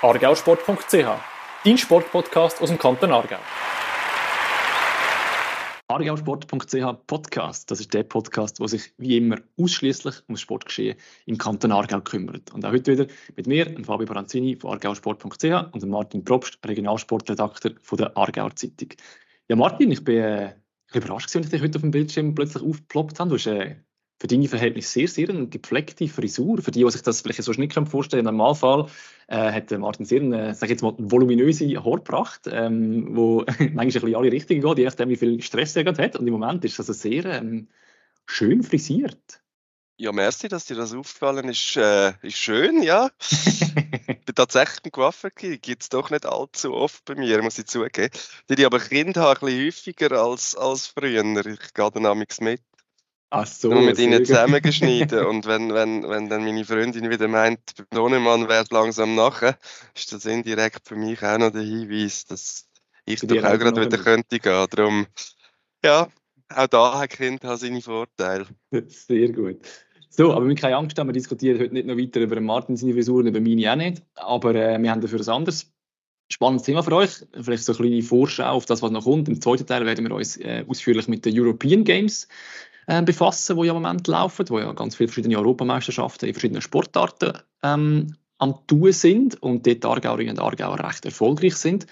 argausport.ch, dein Sportpodcast aus dem Kanton Aargau. Argausport.ch Podcast, das ist der Podcast, der sich wie immer ausschließlich um das Sportgeschehen im Kanton Aargau kümmert. Und auch heute wieder mit mir, Fabio Baranzini von argausport.ch und Martin Probst, Regionalsportredakteur der Aargauer Zeitung. Ja, Martin, ich bin äh, überrascht, als ich dich heute auf dem Bildschirm plötzlich aufgeploppt habe. Du hast äh, für deine Verhältnisse sehr, sehr eine gepflegte Frisur. Für die, die sich das vielleicht so nicht vorstellen können, im Normalfall äh, hat Martin sehr eine, sag jetzt mal, voluminöse Haarpracht, ähm, wo manchmal ein bisschen alle Richtung geht, je nachdem, wie viel Stress er gerade hat. Und im Moment ist das also sehr ähm, schön frisiert. Ja, merci, dass dir das aufgefallen ist. Äh, ist schön, ja. ich bin tatsächlich ein Coiffeur, gibt es doch nicht allzu oft bei mir, muss ich zugeben. Die aber Kinder haben ein bisschen häufiger als, als früher. Ich gehe dann mit. Ach so, nur mit ihnen zusammengeschnitten. und wenn, wenn, wenn dann meine Freundin wieder meint, Sohnemann wäre langsam nachher, ist das indirekt für mich auch noch der Hinweis, dass ich doch auch gerade wieder könnte gehen. Darum, ja, auch da hat Kind seine Vorteile. Sehr gut. So, aber wir haben keine Angst, wir diskutieren heute nicht noch weiter über Martin seine Frisur und über meine auch nicht. Aber äh, wir haben dafür ein anderes spannendes Thema für euch. Vielleicht so eine kleine Vorschau auf das, was noch kommt. Im zweiten Teil werden wir uns äh, ausführlich mit den European Games äh, befassen, die ja im Moment laufen, wo ja ganz viele verschiedene Europameisterschaften in verschiedenen Sportarten ähm, am Tun sind und dort Aargauerinnen und Aargauer recht erfolgreich sind.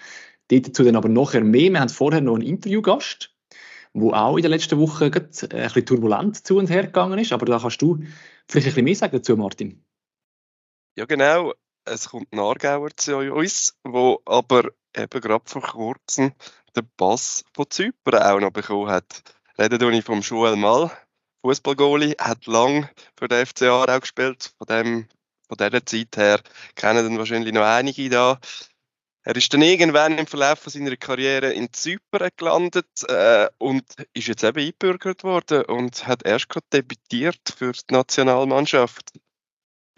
Dazu dann aber nachher mehr. Wir haben vorher noch einen Interviewgast, der auch in den letzten Wochen äh, ein bisschen turbulent zu und her gegangen ist. Aber da kannst du vielleicht ein bisschen mehr sagen dazu, Martin. Ja, genau. Es kommt ein Aargauer zu uns, der aber eben gerade vor kurzem den Pass von Zypern auch noch bekommen hat. Reden tue ich vom Joel Mal, Fußballgoalie, hat lang für den FC Aarau gespielt. Von, dem, von dieser Zeit her kennen dann wahrscheinlich noch einige da. Er ist dann irgendwann im Verlauf seiner Karriere in Zypern gelandet äh, und ist jetzt eben eingebürgert worden und hat erst gerade debütiert für die Nationalmannschaft.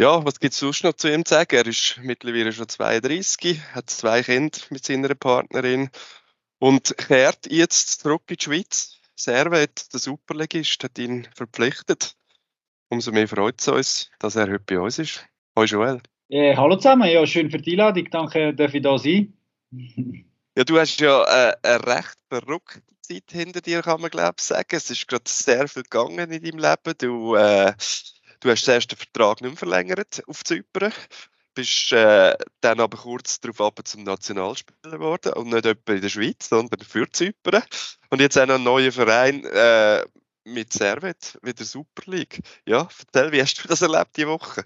Ja, was gibt es sonst noch zu ihm zu sagen? Er ist mittlerweile schon 32, hat zwei Kinder mit seiner Partnerin und kehrt jetzt zurück in die Schweiz Servet, der Superligist, hat ihn verpflichtet. Umso mehr freut es uns, dass er heute bei uns ist. Hallo Joel. Äh, hallo zusammen, ja, schön für die Einladung. Danke, dass ich da sein. ja, du hast ja äh, eine recht verrückte Zeit hinter dir, kann man glaube ich sagen. Es ist gerade sehr viel gegangen in deinem Leben. Du, äh, du hast den ersten Vertrag nicht mehr verlängert auf Zypern bist äh, dann aber kurz darauf ab zum Nationalspieler geworden und nicht etwa in der Schweiz, sondern für Zypern. Und jetzt auch noch ein neuer Verein äh, mit Servet, wieder Super League. Ja, erzähl, wie hast du das erlebt die Woche?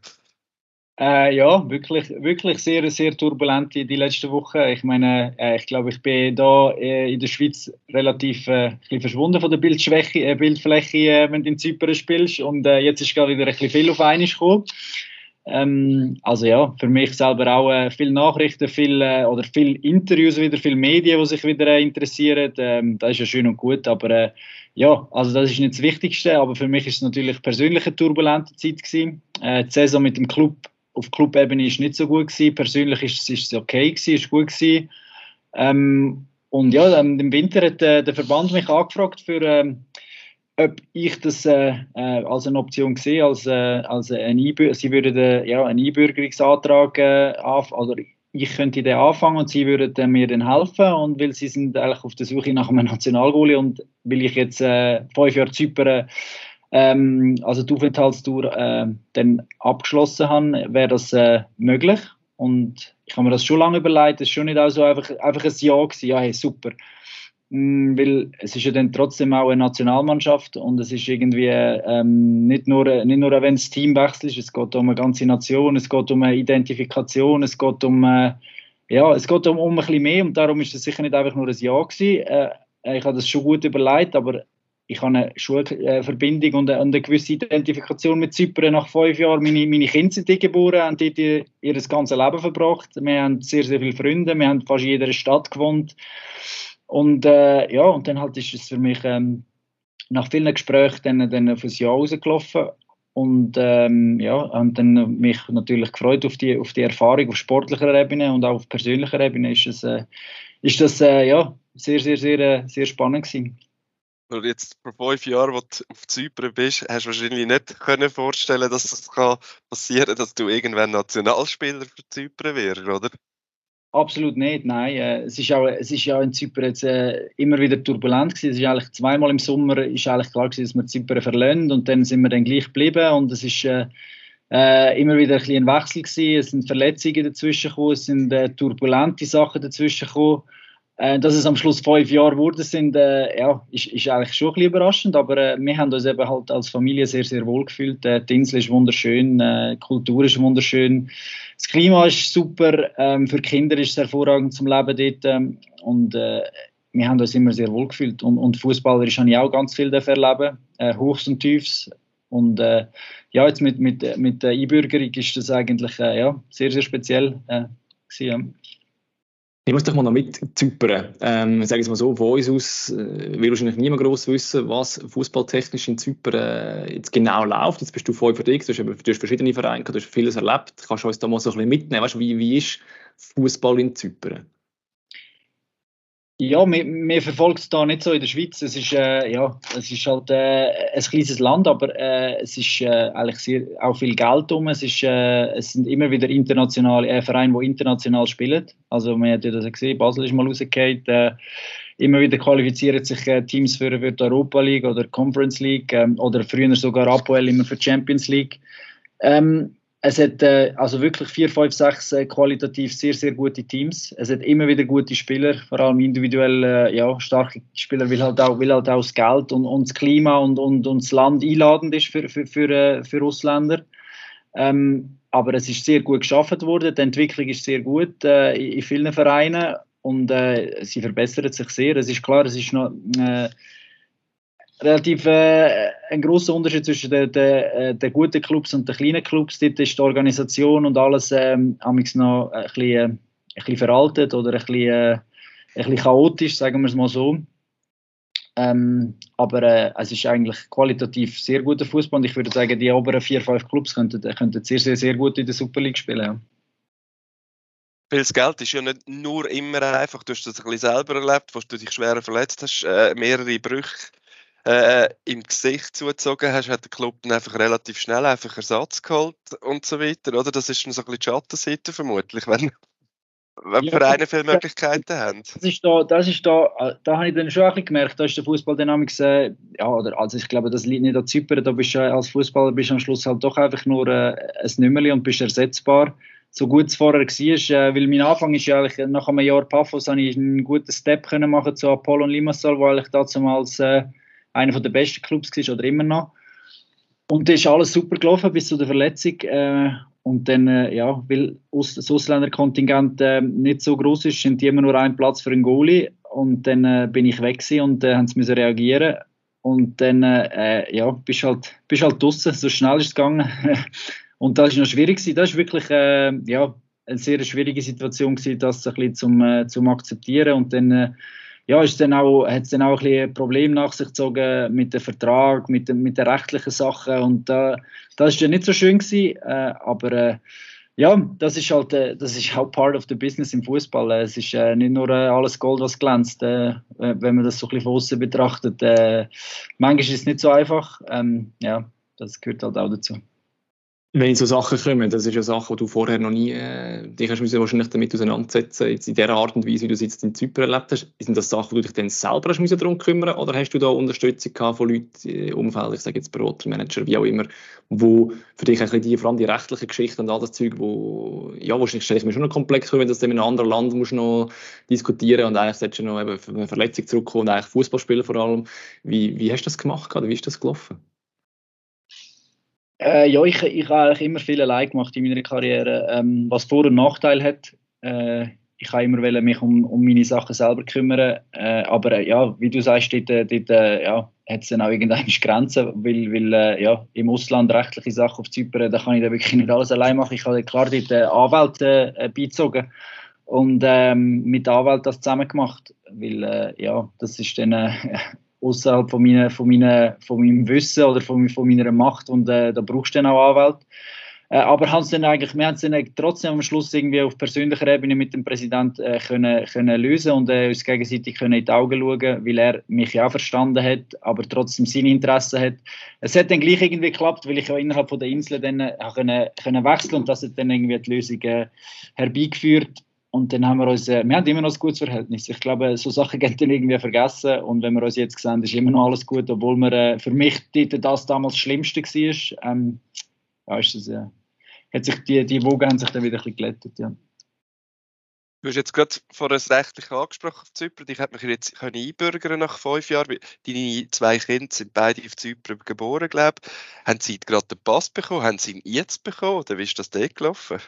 Äh, ja, wirklich, wirklich sehr, sehr turbulent die, die letzten Wochen. Ich meine, äh, ich glaube, ich bin da äh, in der Schweiz relativ äh, verschwunden von der Bildschwäche, äh, Bildfläche, äh, wenn du in Zypern spielst. Und jetzt ist gerade wieder ein bisschen viel auf einmal gekommen. Ähm, also ja, für mich selber auch äh, viele Nachrichten, viel, äh, oder viele Interviews wieder, viele Medien, die sich wieder äh, interessieren. Ähm, das ist ja schön und gut, aber äh, ja, also das ist nicht das Wichtigste, aber für mich ist es natürlich persönlich eine turbulente Zeit gewesen. Äh, die Saison mit dem Club auf Clubebene ist nicht so gut gewesen. Persönlich ist, es okay gewesen, ist gut gewesen. Ähm, und ja, im Winter hat äh, der Verband mich angefragt für ähm, ob ich das äh, äh, als eine Option sehe, als, äh, als ein sie würden äh, ja, einen Einbürgerungsantrag äh, also ich könnte den anfangen und sie würden äh, mir dann helfen und weil sie sind eigentlich auf der Suche nach einem Nationalgoalie und weil ich jetzt fünf Jahre Zypern ähm, also die Aufenthaltstour dann abgeschlossen habe, wäre das möglich. Und ich habe mir das schon lange überlegt, es ist schon nicht also einfach, einfach ein Ja gewesen, ja hey, super weil es ist ja dann trotzdem auch eine Nationalmannschaft und es ist irgendwie ähm, nicht nur, nicht nur wenn das Team wechselt, es geht um eine ganze Nation, es geht um eine Identifikation, es geht um, äh, ja, es geht um, um ein bisschen mehr und darum ist es sicher nicht einfach nur ein Ja gewesen. Äh, ich habe das schon gut überlegt, aber ich habe eine Schulverbindung und eine, eine, gewisse Identifikation mit Zypern. Nach fünf Jahren, meine, meine Kinder sind hier geboren, haben dort ihr, ihr ganzes Leben verbracht. Wir haben sehr, sehr viele Freunde, wir haben fast in jeder Stadt gewohnt. Und äh, ja, und dann halt ist es für mich ähm, nach vielen Gesprächen dann, dann auf ein Jahr rausgelaufen. Und ähm, ja, und dann mich natürlich gefreut auf die, auf die Erfahrung auf sportlicher Ebene und auch auf persönlicher Ebene ist, es, äh, ist das äh, ja, sehr, sehr, sehr, äh, sehr spannend gewesen. Jetzt vor fünf Jahren, wo du auf Zypern bist, hast du wahrscheinlich nicht können vorstellen dass es das passieren kann, dass du irgendwann Nationalspieler für Zypern wirst, oder? Absolut nicht, nein. Äh, es, ist auch, es ist ja in Zypern jetzt äh, immer wieder turbulent gewesen. Es ist eigentlich zweimal im Sommer ist eigentlich klar gewesen, dass wir Zypern verlassen und dann sind wir dann gleich geblieben und es ist äh, äh, immer wieder ein, ein Wechsel gewesen. Es sind Verletzungen dazwischen gekommen, es sind äh, turbulente Sachen dazwischen gekommen. Äh, dass es am Schluss fünf Jahre geworden sind, äh, ja, ist, ist eigentlich schon ein bisschen überraschend, aber äh, wir haben uns eben halt als Familie sehr, sehr wohl gefühlt. Äh, die Insel ist wunderschön, äh, die Kultur ist wunderschön, das Klima ist super, ähm, für Kinder ist es hervorragend zum Leben dort ähm, und wir haben uns immer sehr wohl gefühlt und, und fußballerisch habe ich auch ganz viel erleben, äh, Hochs und Tiefs und ja, jetzt mit, mit, mit der Einbürgerung ist das eigentlich ja, sehr, sehr speziell gewesen, ich muss doch mal noch mit Zypern. Ähm, sage ich mal so, von uns aus äh, will wahrscheinlich niemand groß wissen, was fußballtechnisch in Zypern äh, jetzt genau läuft. Jetzt bist du voll hast, du hast verschiedene Vereine, du hast vieles erlebt. Kannst du uns da mal so ein bisschen mitnehmen? Weißt, wie, wie ist Fußball in Zypern? Ja, wir verfolgen es da nicht so in der Schweiz. Es ist, äh, ja, es ist halt äh, ein kleines Land, aber äh, es ist äh, eigentlich sehr, auch viel Geld um. Es, ist, äh, es sind immer wieder internationale äh, Vereine, die international spielen. Also man hat ja das gesehen, Basel ist mal rausgefallen. Immer wieder qualifizieren sich Teams für, für die Europa League oder Conference League ähm, oder früher sogar Apoel immer für die Champions League. Ähm, es hat äh, also wirklich vier, fünf, sechs äh, qualitativ sehr, sehr gute Teams. Es hat immer wieder gute Spieler, vor allem individuell äh, ja, starke Spieler, weil halt auch, weil halt auch das Geld und, und das Klima und, und, und das Land einladend ist für, für, für, äh, für Ausländer. Ähm, aber es ist sehr gut geschaffen worden. Die Entwicklung ist sehr gut äh, in vielen Vereinen und äh, sie verbessert sich sehr. Es ist klar, es ist noch relativ äh, ein großer Unterschied zwischen den, den, äh, den, guten Clubs und den kleinen Clubs. Dort ist die Organisation und alles ähm, noch ein bisschen, äh, ein bisschen veraltet oder ein bisschen, äh, ein bisschen chaotisch, sagen wir es mal so. Ähm, aber äh, es ist eigentlich qualitativ sehr guter Fußball und ich würde sagen, die oberen vier, fünf Clubs könnten, könnten sehr, sehr, sehr gut in der Super League spielen. Ja. Weil das Geld ist ja nicht nur immer einfach, du hast das ein bisschen selber erlebt, wo du dich schwer verletzt hast, äh, mehrere Brüche äh, im Gesicht zugezogen hast, hat der Club dann einfach relativ schnell einfach Ersatz geholt und so weiter, oder? Das ist dann so ein bisschen die Schattenseite vermutlich, wenn, wenn ja, Vereine viele Möglichkeiten haben. Das ist da, das ist da, äh, da habe ich dann schon ein bisschen gemerkt, da ist der Fußballdynamik äh, ja, oder, also ich glaube, das liegt nicht an Zypern, da bist du als Fußballer bist du am Schluss halt doch einfach nur äh, ein Nümmerli und bist ersetzbar so gut es vorher war, äh, weil mein Anfang ist ja eigentlich, nach einem Jahr Paphos habe ich einen guten Step können machen zu Apollon Limassol, wo ich damals äh, einer der besten Clubs war oder immer noch. Und das ist alles super gelaufen bis zu der Verletzung. Äh, und dann, äh, ja, weil das Ausländerkontingent äh, nicht so groß ist, sind immer nur ein Platz für einen Goalie. Und dann äh, bin ich weg und äh, haben sie müssen reagieren. Und dann, äh, ja, bist halt, bist halt draußen, so schnell ist es gegangen. und das ist noch schwierig gewesen. Das ist wirklich, äh, ja, eine sehr schwierige Situation gewesen, das ein bisschen zum, zum akzeptieren. Und dann, ja, ist dann auch, hat es dann auch ein, ein Problem nach sich gezogen mit dem Vertrag, mit, dem, mit den rechtlichen Sachen und äh, das ist ja nicht so schön gewesen, äh, aber äh, ja, das ist halt, äh, das ist auch part of the business im Fußball. Äh, es ist äh, nicht nur alles Gold, was glänzt, wenn man das so ein bisschen von außen betrachtet. manchmal ist es nicht so einfach. Ähm, ja, das gehört halt auch dazu. Wenn so Sachen kommen, das ist ja Sachen, die du vorher noch nie äh, dich hast müssen wahrscheinlich damit auseinandersetzen jetzt in der Art und Weise, wie du es jetzt in Zypern erlebt hast. Sind das Sachen, wo du dich dann selber hast müssen darum kümmern oder hast du da Unterstützung gehabt von Leuten im Umfeld, ich sage jetzt Berater, wie auch immer, wo für dich ein bisschen die, vor allem die rechtlichen Geschichten und all das Zeug, wo, ja, wahrscheinlich stelle ich mir schon noch komplex vor, wenn du das in einem anderen Land musst noch diskutieren und eigentlich solltest du noch eben eine Verletzung zurückkommen und eigentlich Fußball spielen vor allem. Wie, wie hast du das gemacht oder wie ist das gelaufen? Äh, ja, ich, ich habe eigentlich immer viel allein gemacht in meiner Karriere, ähm, was Vor- und Nachteil hat. Äh, ich habe immer mich um, um meine Sachen selber kümmern, äh, aber äh, ja, wie du sagst, dort, äh, dort äh, ja, hat es dann auch irgendeine Grenzen, weil, weil ja, im Ausland rechtliche Sachen auf Zypern, da kann ich da wirklich nicht alles allein machen. Ich habe klar dort äh, Anwälte äh, beizogen und ähm, mit Anwalt das zusammen gemacht, weil ja, das ist dann außerhalb von, meine, von, meine, von meinem Wissen oder von, von meiner Macht und äh, da brauchst du dann auch Anwalt. Äh, aber haben dann eigentlich, wir haben es dann trotzdem am Schluss irgendwie auf persönlicher Ebene mit dem Präsidenten äh, können, können lösen und äh, uns gegenseitig können in die Augen schauen, weil er mich ja verstanden hat, aber trotzdem seine Interessen hat. Es hat dann gleich irgendwie geklappt, weil ich ja innerhalb von der Insel dann äh, können, können wechseln und das hat dann irgendwie die Lösung äh, herbeigeführt und dann haben wir uns, äh, wir haben immer noch ein gutes Verhältnis. Ich glaube, so Sachen gehen dann irgendwie vergessen. Und wenn wir uns jetzt sehen, ist immer noch alles gut, obwohl wir, äh, für mich das damals das Schlimmste war. Ähm, ja, ist das, äh, hat sich die, die Wogen haben sich dann wieder ein bisschen glättet, ja. Du hast jetzt gerade vor das rechtlich angesprochen auf Zypern. Ich hätte mich jetzt können einbürgern nach fünf Jahren. Deine zwei Kinder sind beide auf Zypern geboren, glaube ich. Haben sie gerade den Pass bekommen? Haben sie ihn jetzt bekommen? Oder wie ist das dort gelaufen?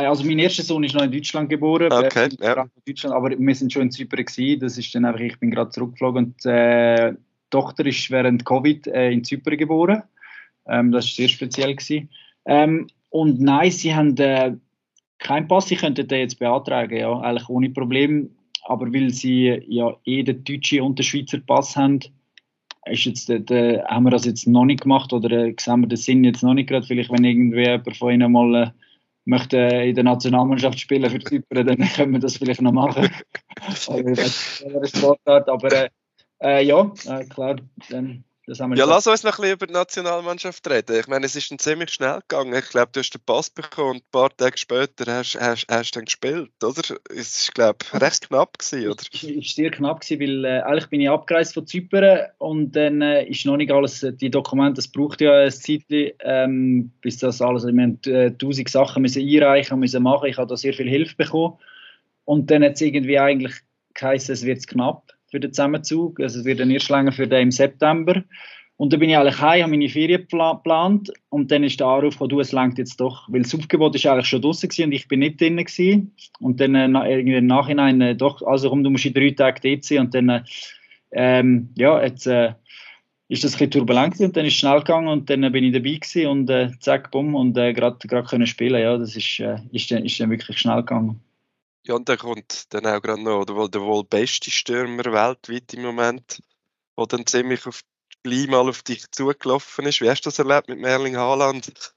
Äh, also mein erster Sohn ist noch in Deutschland geboren, okay, ja. Deutschland, aber wir sind schon in Zypern gewesen. Das ist dann einfach, ich bin gerade zurückgeflogen und äh, die Tochter ist während Covid äh, in Zypern geboren. Ähm, das war sehr speziell gewesen. Ähm, und nein, sie haben äh, keinen Pass, sie könnten den jetzt beantragen, ja, eigentlich ohne Problem. Aber weil sie ja eh den deutschen und den Schweizer Pass haben, ist jetzt, äh, haben wir das jetzt noch nicht gemacht oder äh, sehen wir den Sinn jetzt noch nicht gerade. Vielleicht, wenn irgendwie jemand von ihnen mal äh, möchte in der Nationalmannschaft spielen für Zypern, dann können wir das vielleicht noch machen. aber äh, äh, ja, äh, klar, dann ja, lass uns noch ein bisschen über die Nationalmannschaft reden. Ich meine, es ist dann ziemlich schnell gegangen. Ich glaube, du hast den Pass bekommen und ein paar Tage später hast du hast, hast dann gespielt, oder? Es war, glaube ich, recht knapp gewesen, oder? Es war sehr knapp gewesen, weil äh, eigentlich bin ich abgereist von Zypern und dann äh, ist noch nicht alles, äh, die Dokumente, das braucht ja ein Zeitchen, ähm, bis das alles, wir haben äh, tausend Sachen müssen einreichen müssen machen. Ich habe da sehr viel Hilfe bekommen und dann hat es irgendwie eigentlich geheißen, es wird knapp für den Zusammenzug. Also es wird dann erst länger für den im September. Und dann bin ich eigentlich heim, habe meine Ferien geplant und dann ist der Anruf gekommen, du, es längt jetzt doch, weil das Aufgebot ist eigentlich schon draußen und ich bin nicht drin gewesen. Und dann äh, irgendwie im Nachhinein äh, doch, also komm, du musst in drei Tagen dort sein und dann, äh, ähm, ja, jetzt äh, ist das ein bisschen turbulent und dann ist es schnell gegangen und dann bin ich dabei gewesen und äh, zack, bumm und äh, gerade können spielen, ja, das ist, äh, ist, dann, ist dann wirklich schnell gegangen. Ja, und dann kommt dann auch gerade noch der, der wohl beste Stürmer weltweit im Moment, der dann ziemlich auf gleich mal auf dich zugelaufen ist. Wie hast du das erlebt mit Merling Haaland?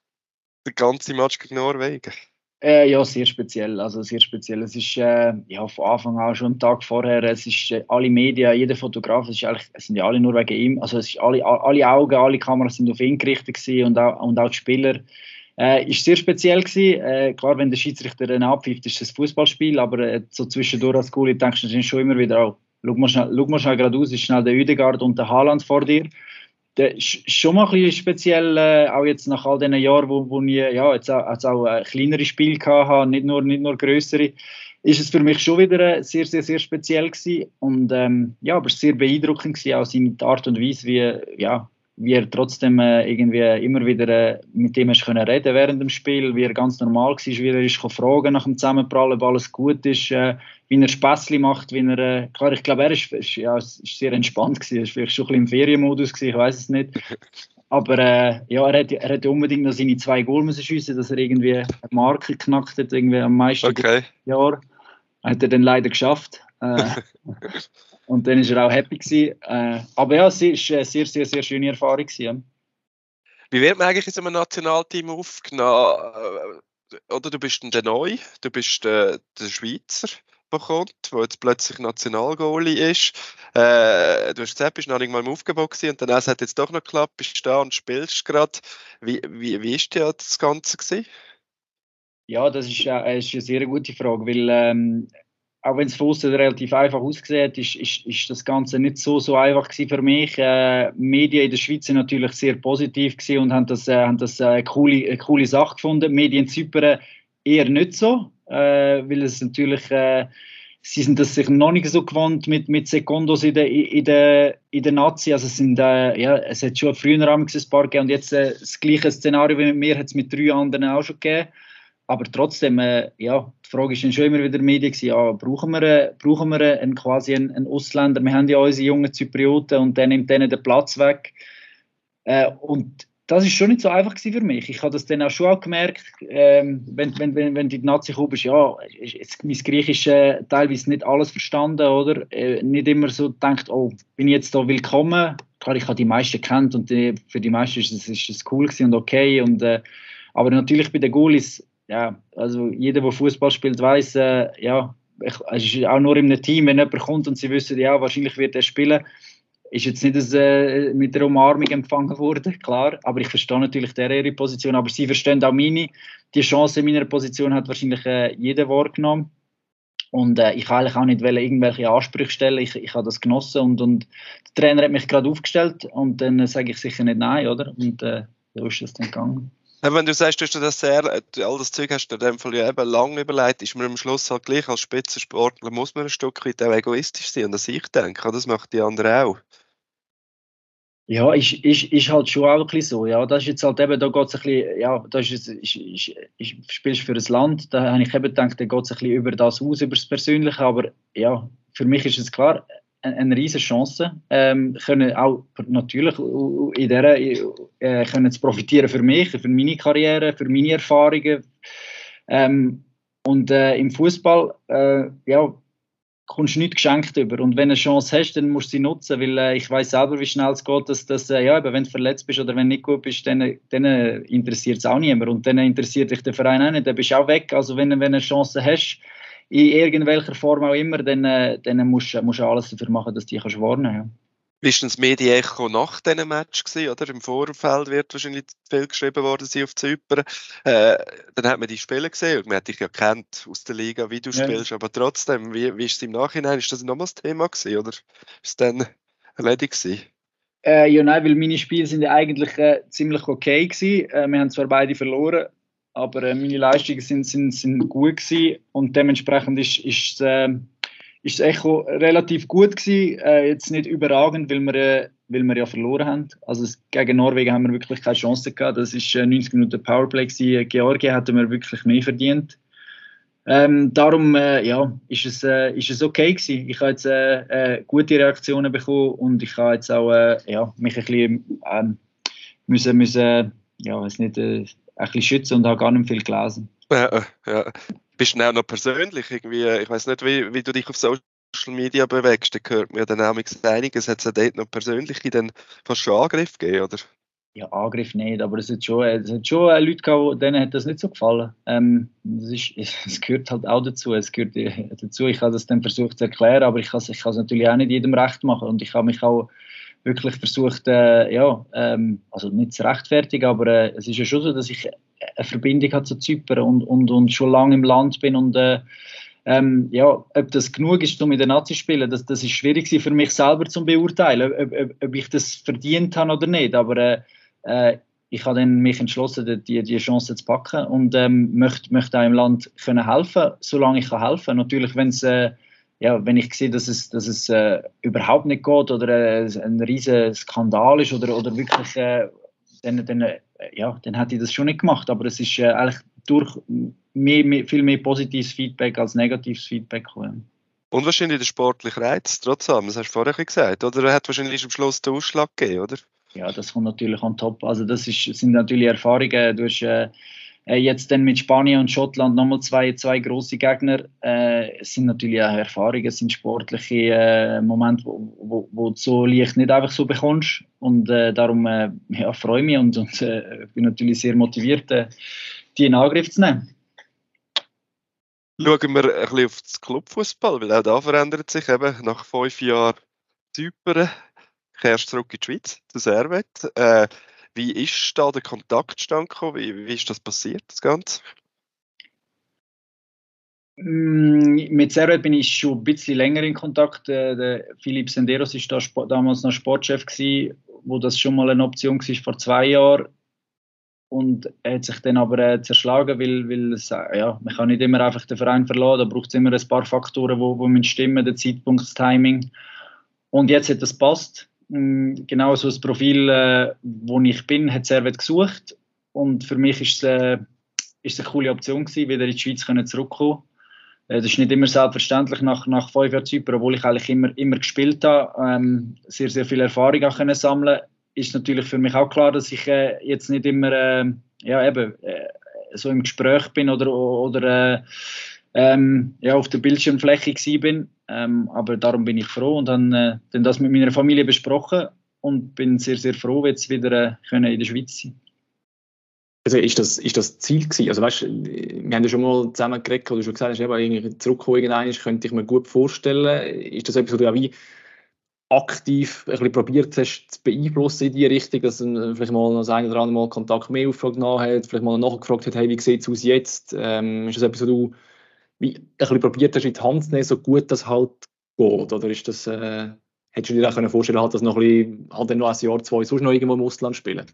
Der ganze Match gegen Norwegen? Äh, ja, sehr speziell. Also sehr speziell. Es ist äh, ja von Anfang an schon einen Tag vorher. Es ist äh, alle Medien, jeder Fotograf, es, ist eigentlich, es sind ja alle nur wegen ihm. Also es ist alle, alle Augen, alle Kameras sind auf ihn gerichtet und auch, und auch die Spieler. Äh, ist sehr speziell gewesen. Äh, klar, wenn der Schiedsrichter dann abpfeift, ist es ein Fußballspiel, aber äh, so zwischendurch als Goalie denkst du schon immer wieder, oh, schau mal schnell, schau mal geradeaus, ist schnell der Udegaard und der Haaland vor dir. Ist schon mal ein bisschen speziell, äh, auch jetzt nach all diesen Jahren, wo, wo ich ja, jetzt auch, jetzt auch äh, kleinere Spiele hatte, nicht nur, nicht nur größere, ist es für mich schon wieder äh, sehr, sehr, sehr speziell gewesen. Und ähm, ja, aber sehr beeindruckend gewesen, auch seine Art und Weise, wie, ja, wie er trotzdem äh, irgendwie immer wieder äh, mit dem hast können reden während dem Spiel, wie er ganz normal war, wie er ist fragen nach dem Zusammenprallen, ob alles gut ist, äh, wie er Späßli macht, wie er, äh, klar, ich glaube, er ist, ist, ja, ist sehr entspannt gewesen, er ist vielleicht schon ein bisschen im Ferienmodus gewesen, ich weiß es nicht. Aber äh, ja, er hätte, er hätte unbedingt noch seine zwei Goal müssen schiessen, dass er irgendwie eine Marke geknackt hat, irgendwie am meisten okay. Jahr. Hat er dann leider geschafft. Äh, Und dann war er auch happy. Gewesen. Äh, aber ja, es war eine sehr, sehr, sehr schöne Erfahrung. Gewesen. Wie wird man eigentlich in so einem Nationalteam aufgenommen? Äh, oder du bist der Neu, du bist der, der Schweizer, der kommt, der jetzt plötzlich Nationalgoalie ist. Äh, du hast gesagt, bist noch nicht mal im Aufgebot gewesen und dann hat es jetzt doch noch geklappt, bist da und spielst gerade. Wie, wie, wie ist dir das Ganze gewesen? Ja, das ist, äh, ist eine sehr gute Frage, weil ähm, auch wenn es von relativ einfach aussieht, ist, ist, ist das Ganze nicht so, so einfach für mich. Äh, Medien in der Schweiz sind natürlich sehr positiv und haben das, äh, haben das äh, eine, coole, eine coole Sache gefunden. Medien in Zypern eher nicht so, äh, weil es natürlich, äh, sie sind das sich noch nicht so gewohnt mit, mit Sekundos in der, in der, in der Nazi. Also es, sind, äh, ja, es hat schon früher ein paar gegeben und jetzt das gleiche Szenario wie mit mir hat es mit drei anderen auch schon gegeben aber trotzdem, äh, ja, die Frage ist dann schon immer wieder Medien gewesen, ja, brauchen wir, äh, brauchen wir einen, quasi einen, einen, Ausländer? Wir haben ja unsere jungen Zyprioten und der nimmt denen den Platz weg. Äh, und das ist schon nicht so einfach für mich. Ich habe das dann auch schon auch gemerkt, ähm, wenn, wenn, wenn, wenn die Nazi gekommen ist, ja, mein Griechisch äh, teilweise nicht alles verstanden, oder? Äh, nicht immer so denkt, oh, bin ich jetzt da willkommen? Klar, ich habe die meisten kennt und die, für die meisten ist es, cool und okay. Und, äh, aber natürlich bei den Gulis ja, also jeder, der Fußball spielt, weiß, äh, ja, ich, es ist auch nur einem Team, wenn jemand kommt und sie wissen, ja, wahrscheinlich wird er spielen, ist jetzt nicht das, äh, mit der Umarmung empfangen worden, klar, aber ich verstehe natürlich der ihre Position, aber sie verstehen auch meine. Die Chance in meiner Position hat wahrscheinlich äh, jeder wahrgenommen. Und äh, ich eigentlich auch nicht irgendwelche Ansprüche stellen. Ich, ich habe das genossen und, und der Trainer hat mich gerade aufgestellt und dann äh, sage ich sicher nicht nein, oder? Und äh, so ist es dann gegangen. Wenn du sagst, du hast das sehr, äh, all das Zeug hast du in dem Fall ja eben lange überlegt, ist man am Schluss halt gleich als Spitzensportler muss man ein Stück weit auch egoistisch sein und das ich denke, das macht die anderen auch. Ja, ist, ist, ist halt schon auch ein so. Ja, das ist jetzt halt eben, da geht es ein bisschen, ja, das ist, ist, ist, ist, spielst für ein Land, da habe ich eben gedacht, da geht es ein bisschen über das aus, über das Persönliche, aber ja, für mich ist es klar, eine, riesige Chance, ähm, können auch natürlich in der, äh, können zu profitieren für mich, für meine Karriere, für meine Erfahrungen. Ähm, und äh, im Fußball, äh, ja, kommst du nicht geschenkt über. Und wenn du eine Chance hast, dann musst du sie nutzen, weil äh, ich weiß selber, wie schnell es geht, dass, dass äh, ja, eben, wenn du verletzt bist oder wenn du nicht gut bist, dann, dann interessiert es auch niemand. Und dann interessiert dich der Verein auch nicht, dann bist du auch weg. Also wenn, wenn du eine Chance hast, in irgendwelcher Form auch immer, dann, äh, dann musst, du alles dafür machen, dass du dich warnen kannst. Ja. Wie war das Medienecho nach diesem Match? Gewesen, oder? Im Vorfeld wird wahrscheinlich viel geschrieben worden sein auf Zypern. Äh, dann hat man die Spiele gesehen und man hat dich ja kennt aus der Liga, wie du ja. spielst. Aber trotzdem, wie, wie ist es im Nachhinein? Ist das nochmals Thema gewesen, oder ist es dann erledigt gewesen? Äh, ja, nein, weil meine Spiele sind ja eigentlich äh, ziemlich okay gewesen. Äh, wir haben zwar beide verloren, aber äh, meine Leistungen sind, sind, sind gut gewesen und dementsprechend ist, ist äh, ist das Echo relativ gut gewesen. Äh, jetzt nicht überragend, weil wir, äh, weil wir ja verloren haben. Also gegen Norwegen haben wir wirklich keine Chance gehabt. Das ist äh, 90 Minuten Powerplay gewesen. Georgien hätten wir wirklich mehr verdient. Ähm, darum äh, ja, ist, es, äh, ist es okay gewesen. Ich habe jetzt äh, äh gute Reaktionen bekommen und ich habe jetzt auch äh, ja, mich ein bisschen ähm, müssen, müssen ja, weiß nicht, ein bisschen schützen und habe gar nicht viel gelesen. Ja, ja bist du auch noch persönlich irgendwie, ich weiß nicht, wie, wie du dich auf Social Media bewegst, da gehört mir dann auch einiges. Hat es dort noch persönliche dann fast schon Angriff gegeben, oder? Ja, Angriff nicht, aber es hat schon, es hat schon Leute gehabt, denen hat das nicht so gefallen. Ähm, das, ist, es gehört halt auch dazu. Es gehört äh, dazu. Ich habe das dann versucht zu erklären, aber ich kann es natürlich auch nicht jedem recht machen. Und ich habe mich auch wirklich versucht, äh, ja, ähm, also nicht zu rechtfertigen, aber äh, es ist ja schon so, dass ich eine Verbindung habe zu Zypern und, und, und schon lange im Land bin und äh, ähm, ja, ob das genug ist, um in der Nazi zu spielen, das, das ist schwierig für mich selber zu beurteilen, ob, ob, ob ich das verdient habe oder nicht, aber äh, äh ich habe dann mich entschlossen, die, die Chance zu packen und ähm, möchte, möchte auch im Land können helfen, solange ich kann helfen. Natürlich, wenn es äh, ja, wenn ich sehe, dass es, dass es äh, überhaupt nicht geht oder äh, ein riesiger Skandal ist oder, oder wirklich, äh, dann, dann äh, ja, dann hätte ich das schon nicht gemacht. Aber es ist äh, eigentlich durch mehr, mehr, viel mehr positives Feedback als negatives Feedback gekommen. Und wahrscheinlich der sportliche Reiz, trotzdem, das hast du vorher gesagt, oder? Er hat wahrscheinlich am Schluss den Ausschlag gegeben, oder? Ja, das kommt natürlich on top. Also das ist, sind natürlich Erfahrungen. Du hast, äh, jetzt dann mit Spanien und Schottland nochmal zwei, zwei große Gegner. Äh, es sind natürlich auch Erfahrungen, es sind sportliche äh, Momente, wo, du so leicht nicht einfach so bekommst. Und äh, darum äh, ja, freue ich mich und, und bin natürlich sehr motiviert, die in Angriff zu nehmen. Schauen wir ein bisschen auf das Clubfußball, weil auch da verändert sich eben nach fünf Jahren Zypern, kehrst zurück in die Schweiz, zu Servet. Äh, wie ist da der Kontakt stand Wie, wie ist das passiert, das Ganze? Mm, mit Servet bin ich schon ein bisschen länger in Kontakt. Äh, der Philipp Senderos war da damals noch Sportchef gewesen, wo das schon mal eine Option war vor zwei Jahren und er hat sich dann aber äh, zerschlagen, weil, weil äh, ja, man kann nicht immer einfach den Verein verlassen, da braucht es immer ein paar Faktoren, wo, wo stimmen, der Zeitpunkt, das Timing. Und jetzt hat das passt. Mm, genau so das Profil, äh, wo ich bin, hat Servet gesucht und für mich ist es, äh, ist eine coole Option gewesen, wieder in die Schweiz können zurückkommen. Äh, das ist nicht immer selbstverständlich nach, nach fünf Jahren Zypern, obwohl ich eigentlich immer, immer gespielt habe, ähm, sehr, sehr viel Erfahrung auch können sammeln ist natürlich für mich auch klar, dass ich äh, jetzt nicht immer äh, ja, eben, äh, so im Gespräch bin oder, oder äh, ähm, ja, auf der Bildschirmfläche bin. Ähm, aber darum bin ich froh und habe äh, das mit meiner Familie besprochen und bin sehr, sehr froh, jetzt wieder äh, in der Schweiz sein also ist das, ist das Ziel gewesen? Also weißt, wir haben ja schon mal zusammen geredet, oder schon gesagt hast, eben, zurückkommen irgendwann, könnte ich mir gut vorstellen. Ist das etwas, was du auch wie aktiv ein bisschen probiert hast zu beeinflussen in die Richtung, dass du vielleicht mal das eine oder andere Mal Kontakt mehr aufgenommen hat, vielleicht mal nachgefragt hat, hey, wie sieht es aus jetzt? Ähm, ist das etwas, was du wie ein bisschen probiert hast, in die Hand zu nehmen, so gut das halt geht? Oder ist das, äh, hättest du dir auch vorstellen können, dass noch ein bisschen, halt noch ein Jahr, zwei sonst noch irgendwo im Ausland spielen?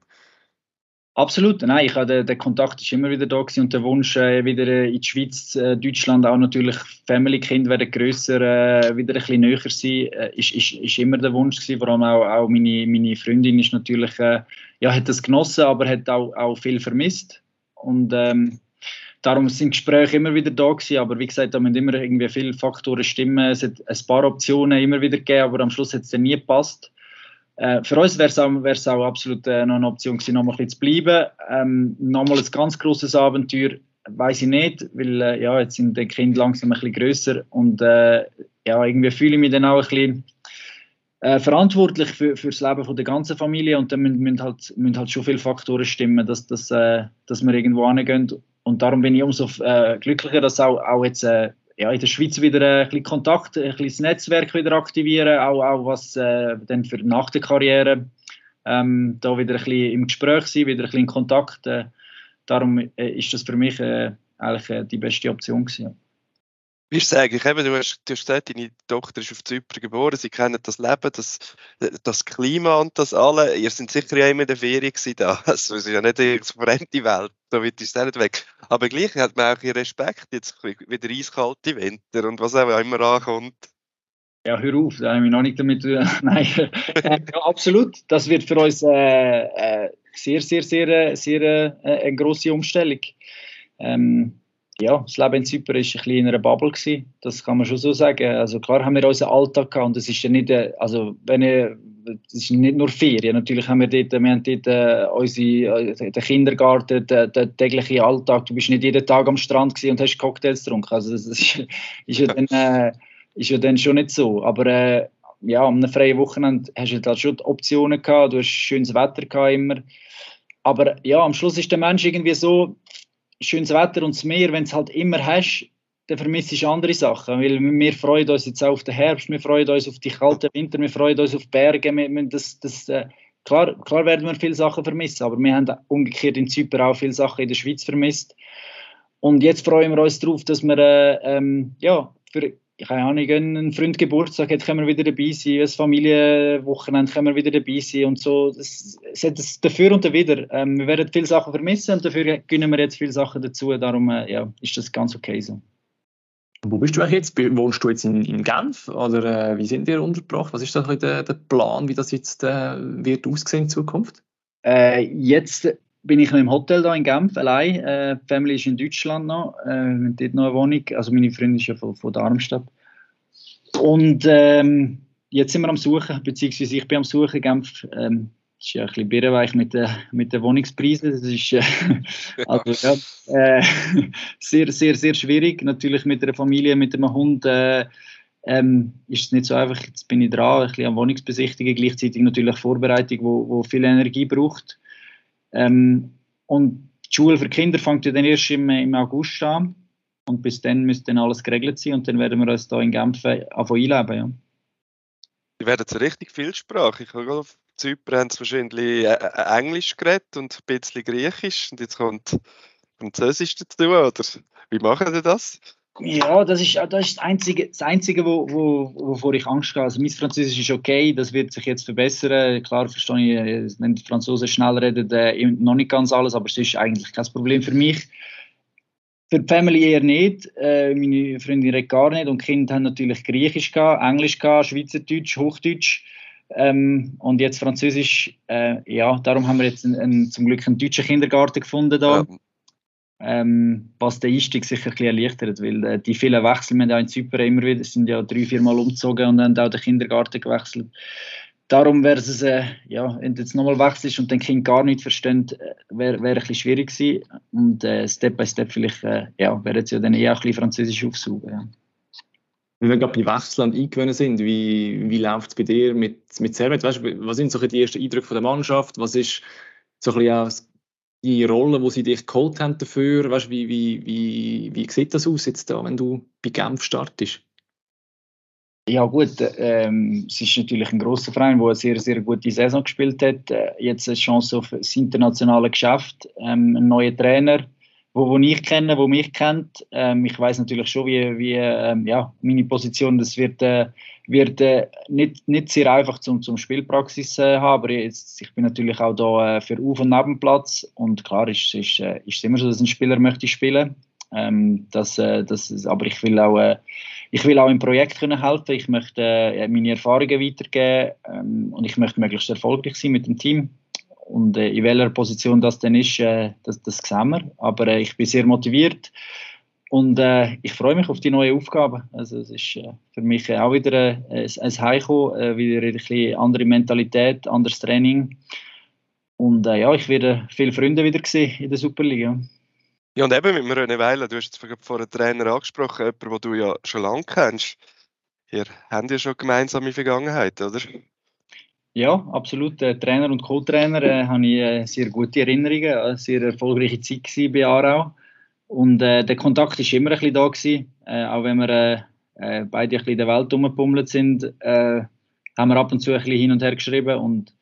Absolut, nein, ich habe, der, Kontakt ist immer wieder da gewesen und der Wunsch, äh, wieder äh, in die Schweiz, äh, Deutschland, auch natürlich Family-Kind werden grösser, äh, wieder ein bisschen näher sein, äh, ist, ist, ist immer der Wunsch gewesen, vor allem auch, auch meine, meine Freundin ist natürlich, äh, ja, hat das genossen, aber hat auch, auch viel vermisst und ähm, darum sind Gespräche immer wieder da gewesen, aber wie gesagt, da müssen immer irgendwie viele Faktoren stimmen, es hat ein paar Optionen immer wieder gegeben, aber am Schluss hat es dann nie gepasst. Äh, für uns wäre es auch, auch, absolut äh, noch eine Option gewesen, noch mal ein bisschen zu bleiben. Ähm, nochmal ein ganz großes Abenteuer, weiß ich nicht, weil äh, ja, jetzt sind die Kinder langsam ein bisschen grösser und äh, ja, irgendwie fühle ich mich dann auch ein bisschen äh, verantwortlich für, für das Leben von der ganzen Familie und dann müssen, müssen, halt, müssen halt schon viele Faktoren stimmen, dass, dass, äh, dass wir irgendwo hingehen und darum bin ich umso glücklicher, dass auch, auch jetzt ja, in der Schweiz wieder ein bisschen Kontakt, ein bisschen das Netzwerk wieder aktivieren, auch, auch was äh, dann für nach der Karriere ähm, da wieder ein bisschen im Gespräch sein, wieder ein bisschen in Kontakt. Äh, darum äh, ist das für mich äh, eigentlich äh, die beste Option gewesen. Wie ist es eigentlich? Eben, du, hast, du hast gesagt, deine Tochter ist auf Zypern geboren, sie kennen das Leben, das, das Klima und das alle. Ihr seid sicher ja immer in der Ferien da. Also, es ist ja nicht eine fremde Welt, da wird es nicht weg. Aber gleich hat man auch Respekt, jetzt wieder eiskalte Winter und was auch immer ankommt. Ja, hör auf, da habe ich noch nicht damit. Nein, ja, absolut. Das wird für uns äh, äh, sehr, sehr, sehr, sehr äh, eine grosse Umstellung. Ähm, ja, das Leben in Zypern war ein bisschen in einer Bubble gewesen. Das kann man schon so sagen. Also klar haben wir unseren Alltag gehabt und es ist ja nicht, äh, also wenn das ist nicht nur Ferien. Natürlich haben wir dort, wir haben dort äh, unsere, äh, den Kindergarten, den, den, täglichen Alltag. Du bist nicht jeden Tag am Strand und hast Cocktails getrunken. Also das ist, ist, ja, dann, äh, ist ja dann schon nicht so. Aber äh, ja, am freien Wochenende hast du halt schon Optionen gehabt. Du hast schönes Wetter gehabt immer. Aber ja, am Schluss ist der Mensch irgendwie so, schönes Wetter und das Meer, wenn es halt immer hast, dann vermisst du andere Sachen. Weil wir freuen uns jetzt auch auf den Herbst, wir freuen uns auf die kalten Winter, wir freuen uns auf Berge. Wir, das, das, äh, klar, klar werden wir viele Sachen vermissen, aber wir haben umgekehrt in Zypern auch viele Sachen in der Schweiz vermisst. Und jetzt freuen wir uns darauf, dass wir äh, ähm, ja, für keine Ahnung, ein Freund Geburtstag hat, können wir wieder dabei sein, ein Familienwochenende können wir wieder dabei sein und so. Das, das, dafür und wieder. Ähm, wir werden viele Sachen vermissen und dafür gönnen wir jetzt viele Sachen dazu. Darum äh, ja, ist das ganz okay so. Wo bist du eigentlich jetzt? Wohnst du jetzt in, in Genf oder äh, wie sind ihr untergebracht? Was ist da der, der Plan, wie das jetzt äh, wird aussehen in Zukunft? Äh, jetzt bin ich noch im Hotel da in Genf allein. Äh, die Family ist in Deutschland noch. Äh, dort noch eine Wohnung. Also meine Freundin ist ja von, von Darmstadt. Und ähm, jetzt sind wir am Suchen, beziehungsweise ich bin am Suchen. Genf ähm, ist ja ein bisschen birrenweich mit, den, mit den Wohnungspreisen. Das ist äh, also, ja, äh, sehr, sehr, sehr schwierig. Natürlich mit einer Familie, mit einem Hund. Äh, ähm, ist es nicht so einfach, jetzt bin ich dran, ein bisschen am Wohnungsbesichtigen, gleichzeitig natürlich Vorbereitung, wo, wo viel Energie braucht. Ähm, und die Schule für Kinder fängt ja dann erst im, im August an. Und bis dann müsste dann alles geregelt sein und dann werden wir uns da in Genf anfangen einleben. Ja. Die werden so richtig vielsprachig. Auf Zypern haben sie wahrscheinlich äh, äh, Englisch geredet und ein bisschen Griechisch und jetzt kommt Französisch dazu, oder? Wie machen Sie das? Ja, das ist, das ist das Einzige, das Einzige wo, wo, wovor ich Angst habe. Also mein Französisch ist okay, das wird sich jetzt verbessern. Klar verstehe ich, äh, wenn die Franzosen schnell reden, äh, noch nicht ganz alles, aber es ist eigentlich kein Problem für mich. Für die Family eher nicht. Äh, meine Freundin redet gar nicht und die Kinder haben natürlich Griechisch gehabt, Englisch gehabt, Schweizerdeutsch, Hochdeutsch. Ähm, und jetzt Französisch, äh, ja, darum haben wir jetzt einen, einen, zum Glück einen deutschen Kindergarten gefunden da. Ja ähm, was den Einstieg sicher ein bisschen erleichtert, weil äh, die vielen Wechsel, wir haben auch in Zypern immer wieder, sind ja drei, vier Mal umgezogen und haben auch den Kindergarten gewechselt. Darum wäre es, äh, ja, wenn du jetzt nochmal wechselst und den Kind gar nicht versteht, äh, wäre wär ein bisschen schwierig gewesen. Und äh, Step by Step vielleicht, äh, ja, wäre jetzt ja dann eher ein bisschen Französisch aufsuchen. Ja. Wenn wir gerade bei Wechseln eingewöhnt sind, wie, wie läuft es bei dir mit, mit Servet? Weißt, was sind so die ersten Eindrücke von der Mannschaft? Was ist so ein bisschen die Rolle, wo sie dich geholt haben dafür, weißt, wie, wie, wie, wie sieht das aus jetzt da, wenn du bei Genf startest? Ja gut, ähm, es ist natürlich ein großer Verein, der eine sehr, sehr gute Saison gespielt hat. Äh, jetzt eine Chance auf das internationale Geschäft, ähm, ein neuer Trainer, wo, wo ich kenne, wo mich kennt. Ähm, ich weiß natürlich schon, wie, wie ähm, ja, meine Position, das wird, äh, wird äh, nicht, nicht sehr einfach zum, zum Spielpraxis äh, haben, aber jetzt, ich bin natürlich auch da äh, für Auf- und Nebenplatz und klar ist, ist, äh, ist immer so, dass ein Spieler möchte spielen. Ähm, das, das, aber ich will auch ich will auch im Projekt können helfen. Ich möchte äh, meine Erfahrungen weitergeben ähm, und ich möchte möglichst erfolgreich sein mit dem Team. Und äh, in welcher Position das dann ist, äh, das, das sehen wir. Aber äh, ich bin sehr motiviert und äh, ich freue mich auf die neue Aufgabe. Also es ist äh, für mich auch wieder ein, ein Heiko, äh, wieder eine andere Mentalität, anderes Training. Und äh, ja, ich werde viele Freunde wieder sehen in der Superliga. Ja, und eben mit René Weiler, du hast jetzt vorhin einen Trainer angesprochen, jemanden, den du ja schon lange kennst. Ihr habt ja schon gemeinsame Vergangenheit, oder? Ja, absolut. Äh, Trainer und Co-Trainer äh, habe ich äh, sehr gute Erinnerungen, eine sehr erfolgreiche Zeit bei Aarau. Und äh, der Kontakt ist immer ein bisschen da gewesen. Äh, auch wenn wir äh, äh beide ein bisschen in der Welt rumgepummelt sind, äh, haben wir ab und zu ein bisschen hin und her geschrieben. Und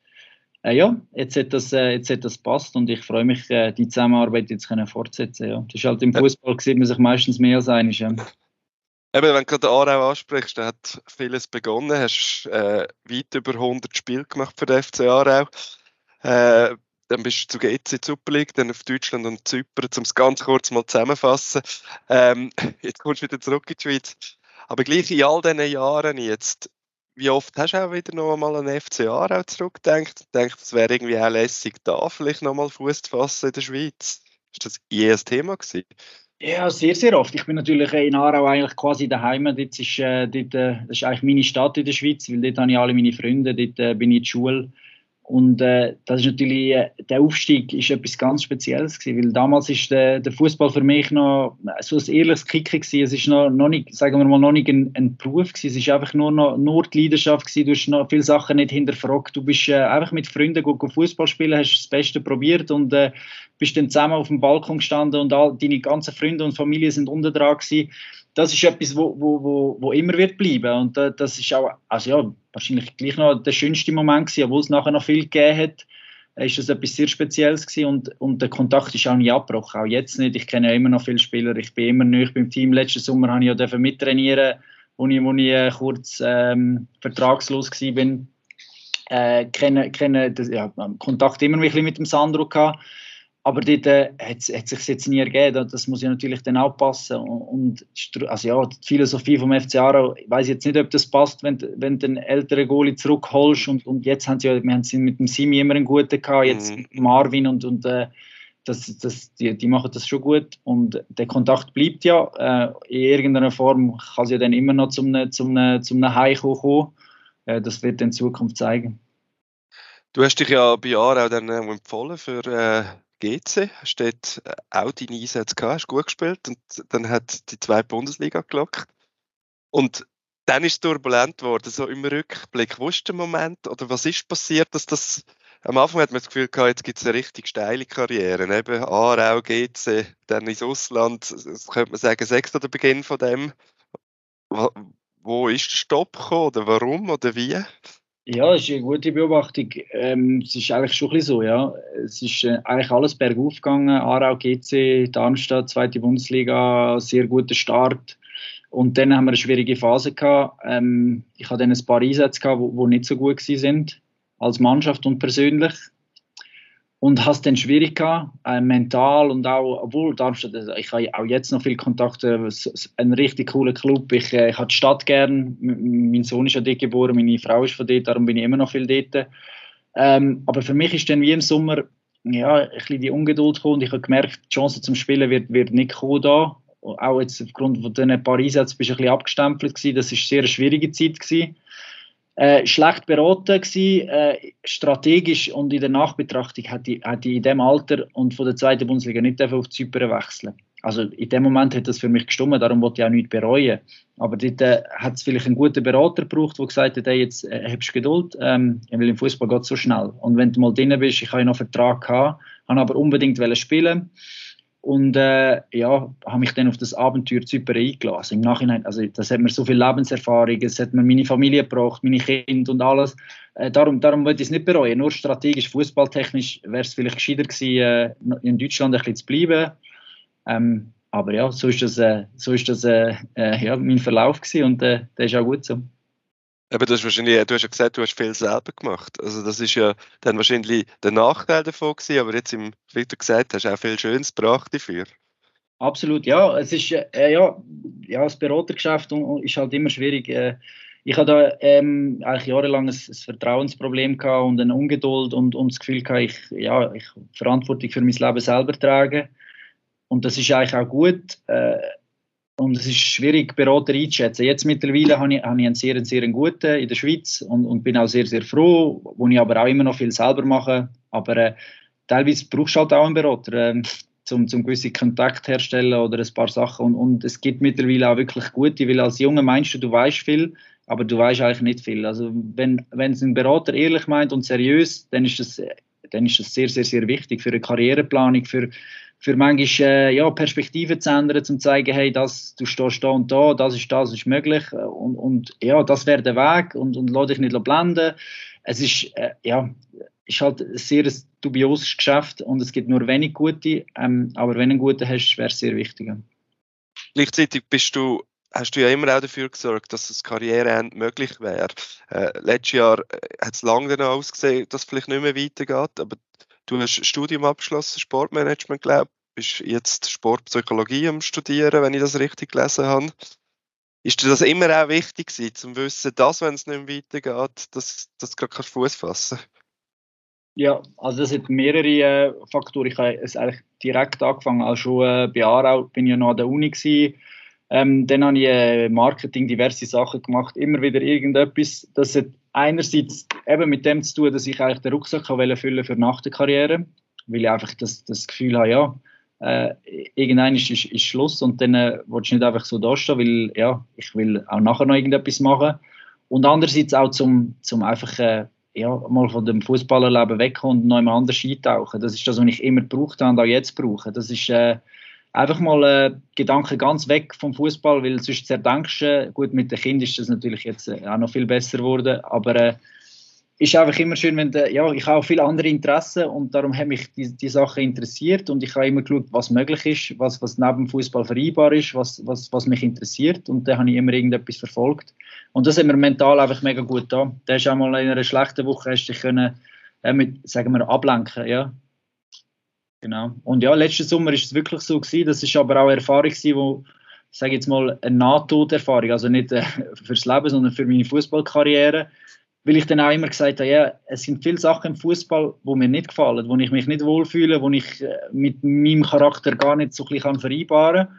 äh, ja, jetzt hat, das, jetzt hat das passt und ich freue mich, die Zusammenarbeit jetzt können fortsetzen. Ja. Das ist halt im Fußball sieht man sich meistens mehr als einig. Ja. Eben, wenn du gerade Aarau ansprichst, da hat vieles begonnen. Du hast äh, weit über 100 Spiele gemacht für den FC Aarau. Äh, dann bist du zu GC in Super League, dann auf Deutschland und Zypern, um es ganz kurz mal zusammenfassen. Ähm, jetzt kommst du wieder zurück in die Schweiz. Aber gleich in all diesen Jahren jetzt, wie oft hast du auch wieder noch einmal an FC Aarau zurückgedacht? Denkt, es wäre irgendwie auch lässig, da vielleicht noch mal Fuß zu fassen in der Schweiz? Ist das je ein Thema gewesen? Ja, sehr, sehr oft. Ich bin natürlich in Aarau eigentlich quasi daheim. Dort ist, äh, dort, äh, das ist eigentlich meine Stadt in der Schweiz, weil dort habe ich alle meine Freunde, dort äh, bin ich in der Schule. Und äh, das ist natürlich, äh, der Aufstieg ist etwas ganz Spezielles gewesen, weil damals ist der, der Fußball für mich noch so ein ehrliches Kicken gewesen. Es ist noch, noch nicht, sagen wir mal, noch nicht ein, ein Beruf gewesen. Es ist einfach nur noch nur die Leidenschaft gewesen. Du hast noch viele Sachen nicht hinterfragt. Du bist äh, einfach mit Freunden Fußball spielen, hast das Beste probiert und äh, bist dann zusammen auf dem Balkon gestanden und all deine ganzen Freunde und Familie sind unten dran gewesen das ist etwas, wo, wo, wo, wo immer wird bleiben. Und äh, das ist auch, also ja, wahrscheinlich gleich noch der schönste Moment gewesen, obwohl es nachher noch viel gegeben hat, äh, ist das etwas sehr Spezielles gewesen und, und der Kontakt ist auch nie abgebrochen, auch jetzt nicht. Ich kenne ja immer noch viele Spieler, ich bin immer neu beim Team. Letzten Sommer habe ich ja mittrainieren, wo ich, wo ich äh, kurz ähm, vertragslos war. Äh, kenne, kenne das, ja, Kontakt immer ein bisschen mit dem Sandro gehabt aber dort äh, hat, hat sich jetzt nie ergeben. Das muss ich natürlich dann auch passen. Und, also ja, die Philosophie vom FC Aarau, ich weiß jetzt nicht, ob das passt, wenn, wenn du einen älteren Goalie zurückholst. Und, und jetzt haben sie ja, wir haben sie mit dem Simi immer einen guten gehabt, jetzt mhm. mit Marvin und, und äh, das, das, die, die machen das schon gut. Und der Kontakt bleibt ja. Äh, in irgendeiner Form kann es ja dann immer noch zum, zum, zum Heimkommen kommen. Äh, das wird dann Zukunft zeigen. Du hast dich ja bei Aarau dann äh, empfohlen für äh, GC, hast dort äh, auch deine Einsätze gehabt, hast gut gespielt und dann hat die zweite Bundesliga gelockt. Und dann ist es turbulent geworden, so im Rückblick. Wo ist der Moment oder was ist passiert, dass das am Anfang hat man das Gefühl gehabt, jetzt gibt es eine richtig steile Karriere. Eben Aarau, GC, dann ins Ausland. Das könnte man sagen, sechs der Beginn von dem. Wo ist der Stopp gekommen oder warum oder wie? Ja, das ist eine gute Beobachtung. Ähm, es ist eigentlich schon ein bisschen so, ja. Es ist äh, eigentlich alles bergauf gegangen. Aarau, GC, Darmstadt, zweite Bundesliga, sehr guter Start. Und dann haben wir eine schwierige Phase gehabt. Ähm, ich hatte dann ein paar Einsätze gehabt, die nicht so gut sind als Mannschaft und persönlich und hast dann schwierig gehabt, äh, mental und auch, obwohl Darmstadt, also ich habe auch jetzt noch viel Kontakte, ein richtig cooler Club, ich, äh, ich habe die Stadt gern, mein Sohn ist ja dort geboren, meine Frau ist von dort, darum bin ich immer noch viel dort. Ähm, aber für mich ist dann wie im Sommer ja, ein bisschen die Ungeduld gekommen und ich habe gemerkt, die Chance zum Spielen wird, wird nicht kommen da. Auch jetzt aufgrund von diesen paar Einsätzen bist du ein bisschen abgestempelt gewesen, das war eine sehr schwierige Zeit gewesen. Äh, schlecht beraten gewesen, äh, strategisch und in der Nachbetrachtung hätte ich, hätte ich in dem Alter und von der zweiten Bundesliga nicht auf Zypern wechseln. Also in dem Moment hat das für mich gestummt, darum wollte ich auch nichts bereuen. Aber dort äh, hat es vielleicht einen guten Berater gebraucht, der gesagt hat, hey, jetzt äh, hast du Geduld, ähm, weil im Fußball geht es so schnell. Und wenn du mal drin bist, ich habe noch einen Vertrag gehabt, habe aber unbedingt spielen und äh, ja, habe mich dann auf das Abenteuer Zypern eingelassen. Im Nachhinein, also das hat mir so viel Lebenserfahrung, es hat mir meine Familie gebracht, meine Kinder und alles. Äh, darum, darum wollte ich es nicht bereuen. Nur strategisch, fußballtechnisch wäre es vielleicht gescheiter gewesen, äh, in Deutschland ein bisschen zu bleiben. Ähm, aber ja, so ist das, äh, so ist das äh, äh, ja, mein Verlauf gewesen und der ist auch gut so. Aber du hast wahrscheinlich, du hast ja gesagt, du hast viel selber gemacht. Also das ist ja dann wahrscheinlich der Nachteil davon gewesen, aber jetzt, im, wie du gesagt hast, auch viel Schönes gebracht dafür. Absolut, ja. Es ist, äh, ja, ja, das Beratergeschäft ist halt immer schwierig. Äh, ich hatte da ähm, eigentlich jahrelang ein, ein Vertrauensproblem gehabt und eine Ungeduld und, und das Gefühl gehabt, ich, ja, ich Verantwortung für mein Leben selber trage. Und das ist eigentlich auch gut. Äh, und es ist schwierig, Berater einzuschätzen. Jetzt mittlerweile habe ich, habe ich einen sehr, sehr guten in der Schweiz und, und bin auch sehr, sehr froh, wo ich aber auch immer noch viel selber mache. Aber äh, teilweise brauchst du halt auch einen Berater, äh, zum, zum gewissen Kontakt herstellen oder ein paar Sachen. Und, und es gibt mittlerweile auch wirklich gute, weil als Junge meinst du, du weißt viel, aber du weißt eigentlich nicht viel. Also wenn, wenn es ein Berater ehrlich meint und seriös, dann ist das, dann ist das sehr, sehr, sehr wichtig für eine Karriereplanung, für für manchmal äh, ja, Perspektiven zu ändern, zum zu zeigen, hey, das, du stehst da und da, das ist das, ist möglich und, und ja, das wäre der Weg und, und lass dich nicht blenden. Es ist, äh, ja, ist halt ein sehr dubioses Geschäft und es gibt nur wenig gute, ähm, aber wenn du einen guten hast, wäre es sehr wichtig. Gleichzeitig bist du hast du ja immer auch dafür gesorgt, dass das Karriereende möglich wäre. Äh, letztes Jahr äh, hat es lange danach ausgesehen, dass es vielleicht nicht mehr weitergeht, aber Du hast Studium abgeschlossen, Sportmanagement, glaube ich. Bist jetzt Sportpsychologie am Studieren, wenn ich das richtig gelesen habe. Ist dir das immer auch wichtig gewesen, zum Wissen, dass, wenn es nicht mehr weitergeht, dass, dass du gerade Fuß fassen Ja, also das hat mehrere äh, Faktoren. Ich habe es eigentlich direkt angefangen, also schon äh, bei Aarau bin ich ja noch an der Uni gewesen. Ähm, dann habe ich äh, Marketing, diverse Sachen gemacht, immer wieder irgendetwas. Das hat einerseits eben mit dem zu tun, dass ich eigentlich den Rucksack füllen für nach der Karriere, weil ich einfach das, das Gefühl habe, ja, äh, irgendwann ist, ist, ist, Schluss und dann äh, willst du nicht einfach so dastehen, weil ja, ich will auch nachher noch irgendetwas machen. Und andererseits auch zum, zum einfach äh, ja, mal von dem Fußballerleben wegkommen und noch einmal anders eintauchen. Das ist das, was ich immer gebraucht habe und auch jetzt brauche. Das ist äh, einfach mal äh, Gedanken ganz weg vom Fußball, weil sonst zerdenkst du, gut, mit den Kindern ist das natürlich jetzt äh, auch noch viel besser geworden, aber äh, ist einfach immer schön, wenn de, ja, ich habe auch viele andere Interessen und darum haben mich die, die Sachen interessiert und ich habe immer geschaut, was möglich ist, was, was neben dem Fußball vereinbar ist, was, was, was mich interessiert und dann habe ich immer irgendetwas verfolgt und das haben wir mental einfach mega gut da. Da ist auch mal in einer schlechten Woche hast dich können, äh, mit, sagen wir, ablenken, ja, Genau. Und ja, letzten Sommer ist es wirklich so gewesen. Das ist aber auch eine Erfahrung gewesen, wo, sage jetzt mal, eine Nahtoderfahrung, also nicht äh, fürs Leben, sondern für meine Fußballkarriere, weil ich dann auch immer gesagt habe, ja, es sind viele Sachen im Fußball, wo mir nicht gefallen, wo ich mich nicht wohlfühle, wo ich äh, mit meinem Charakter gar nicht so ein bisschen vereinbaren kann.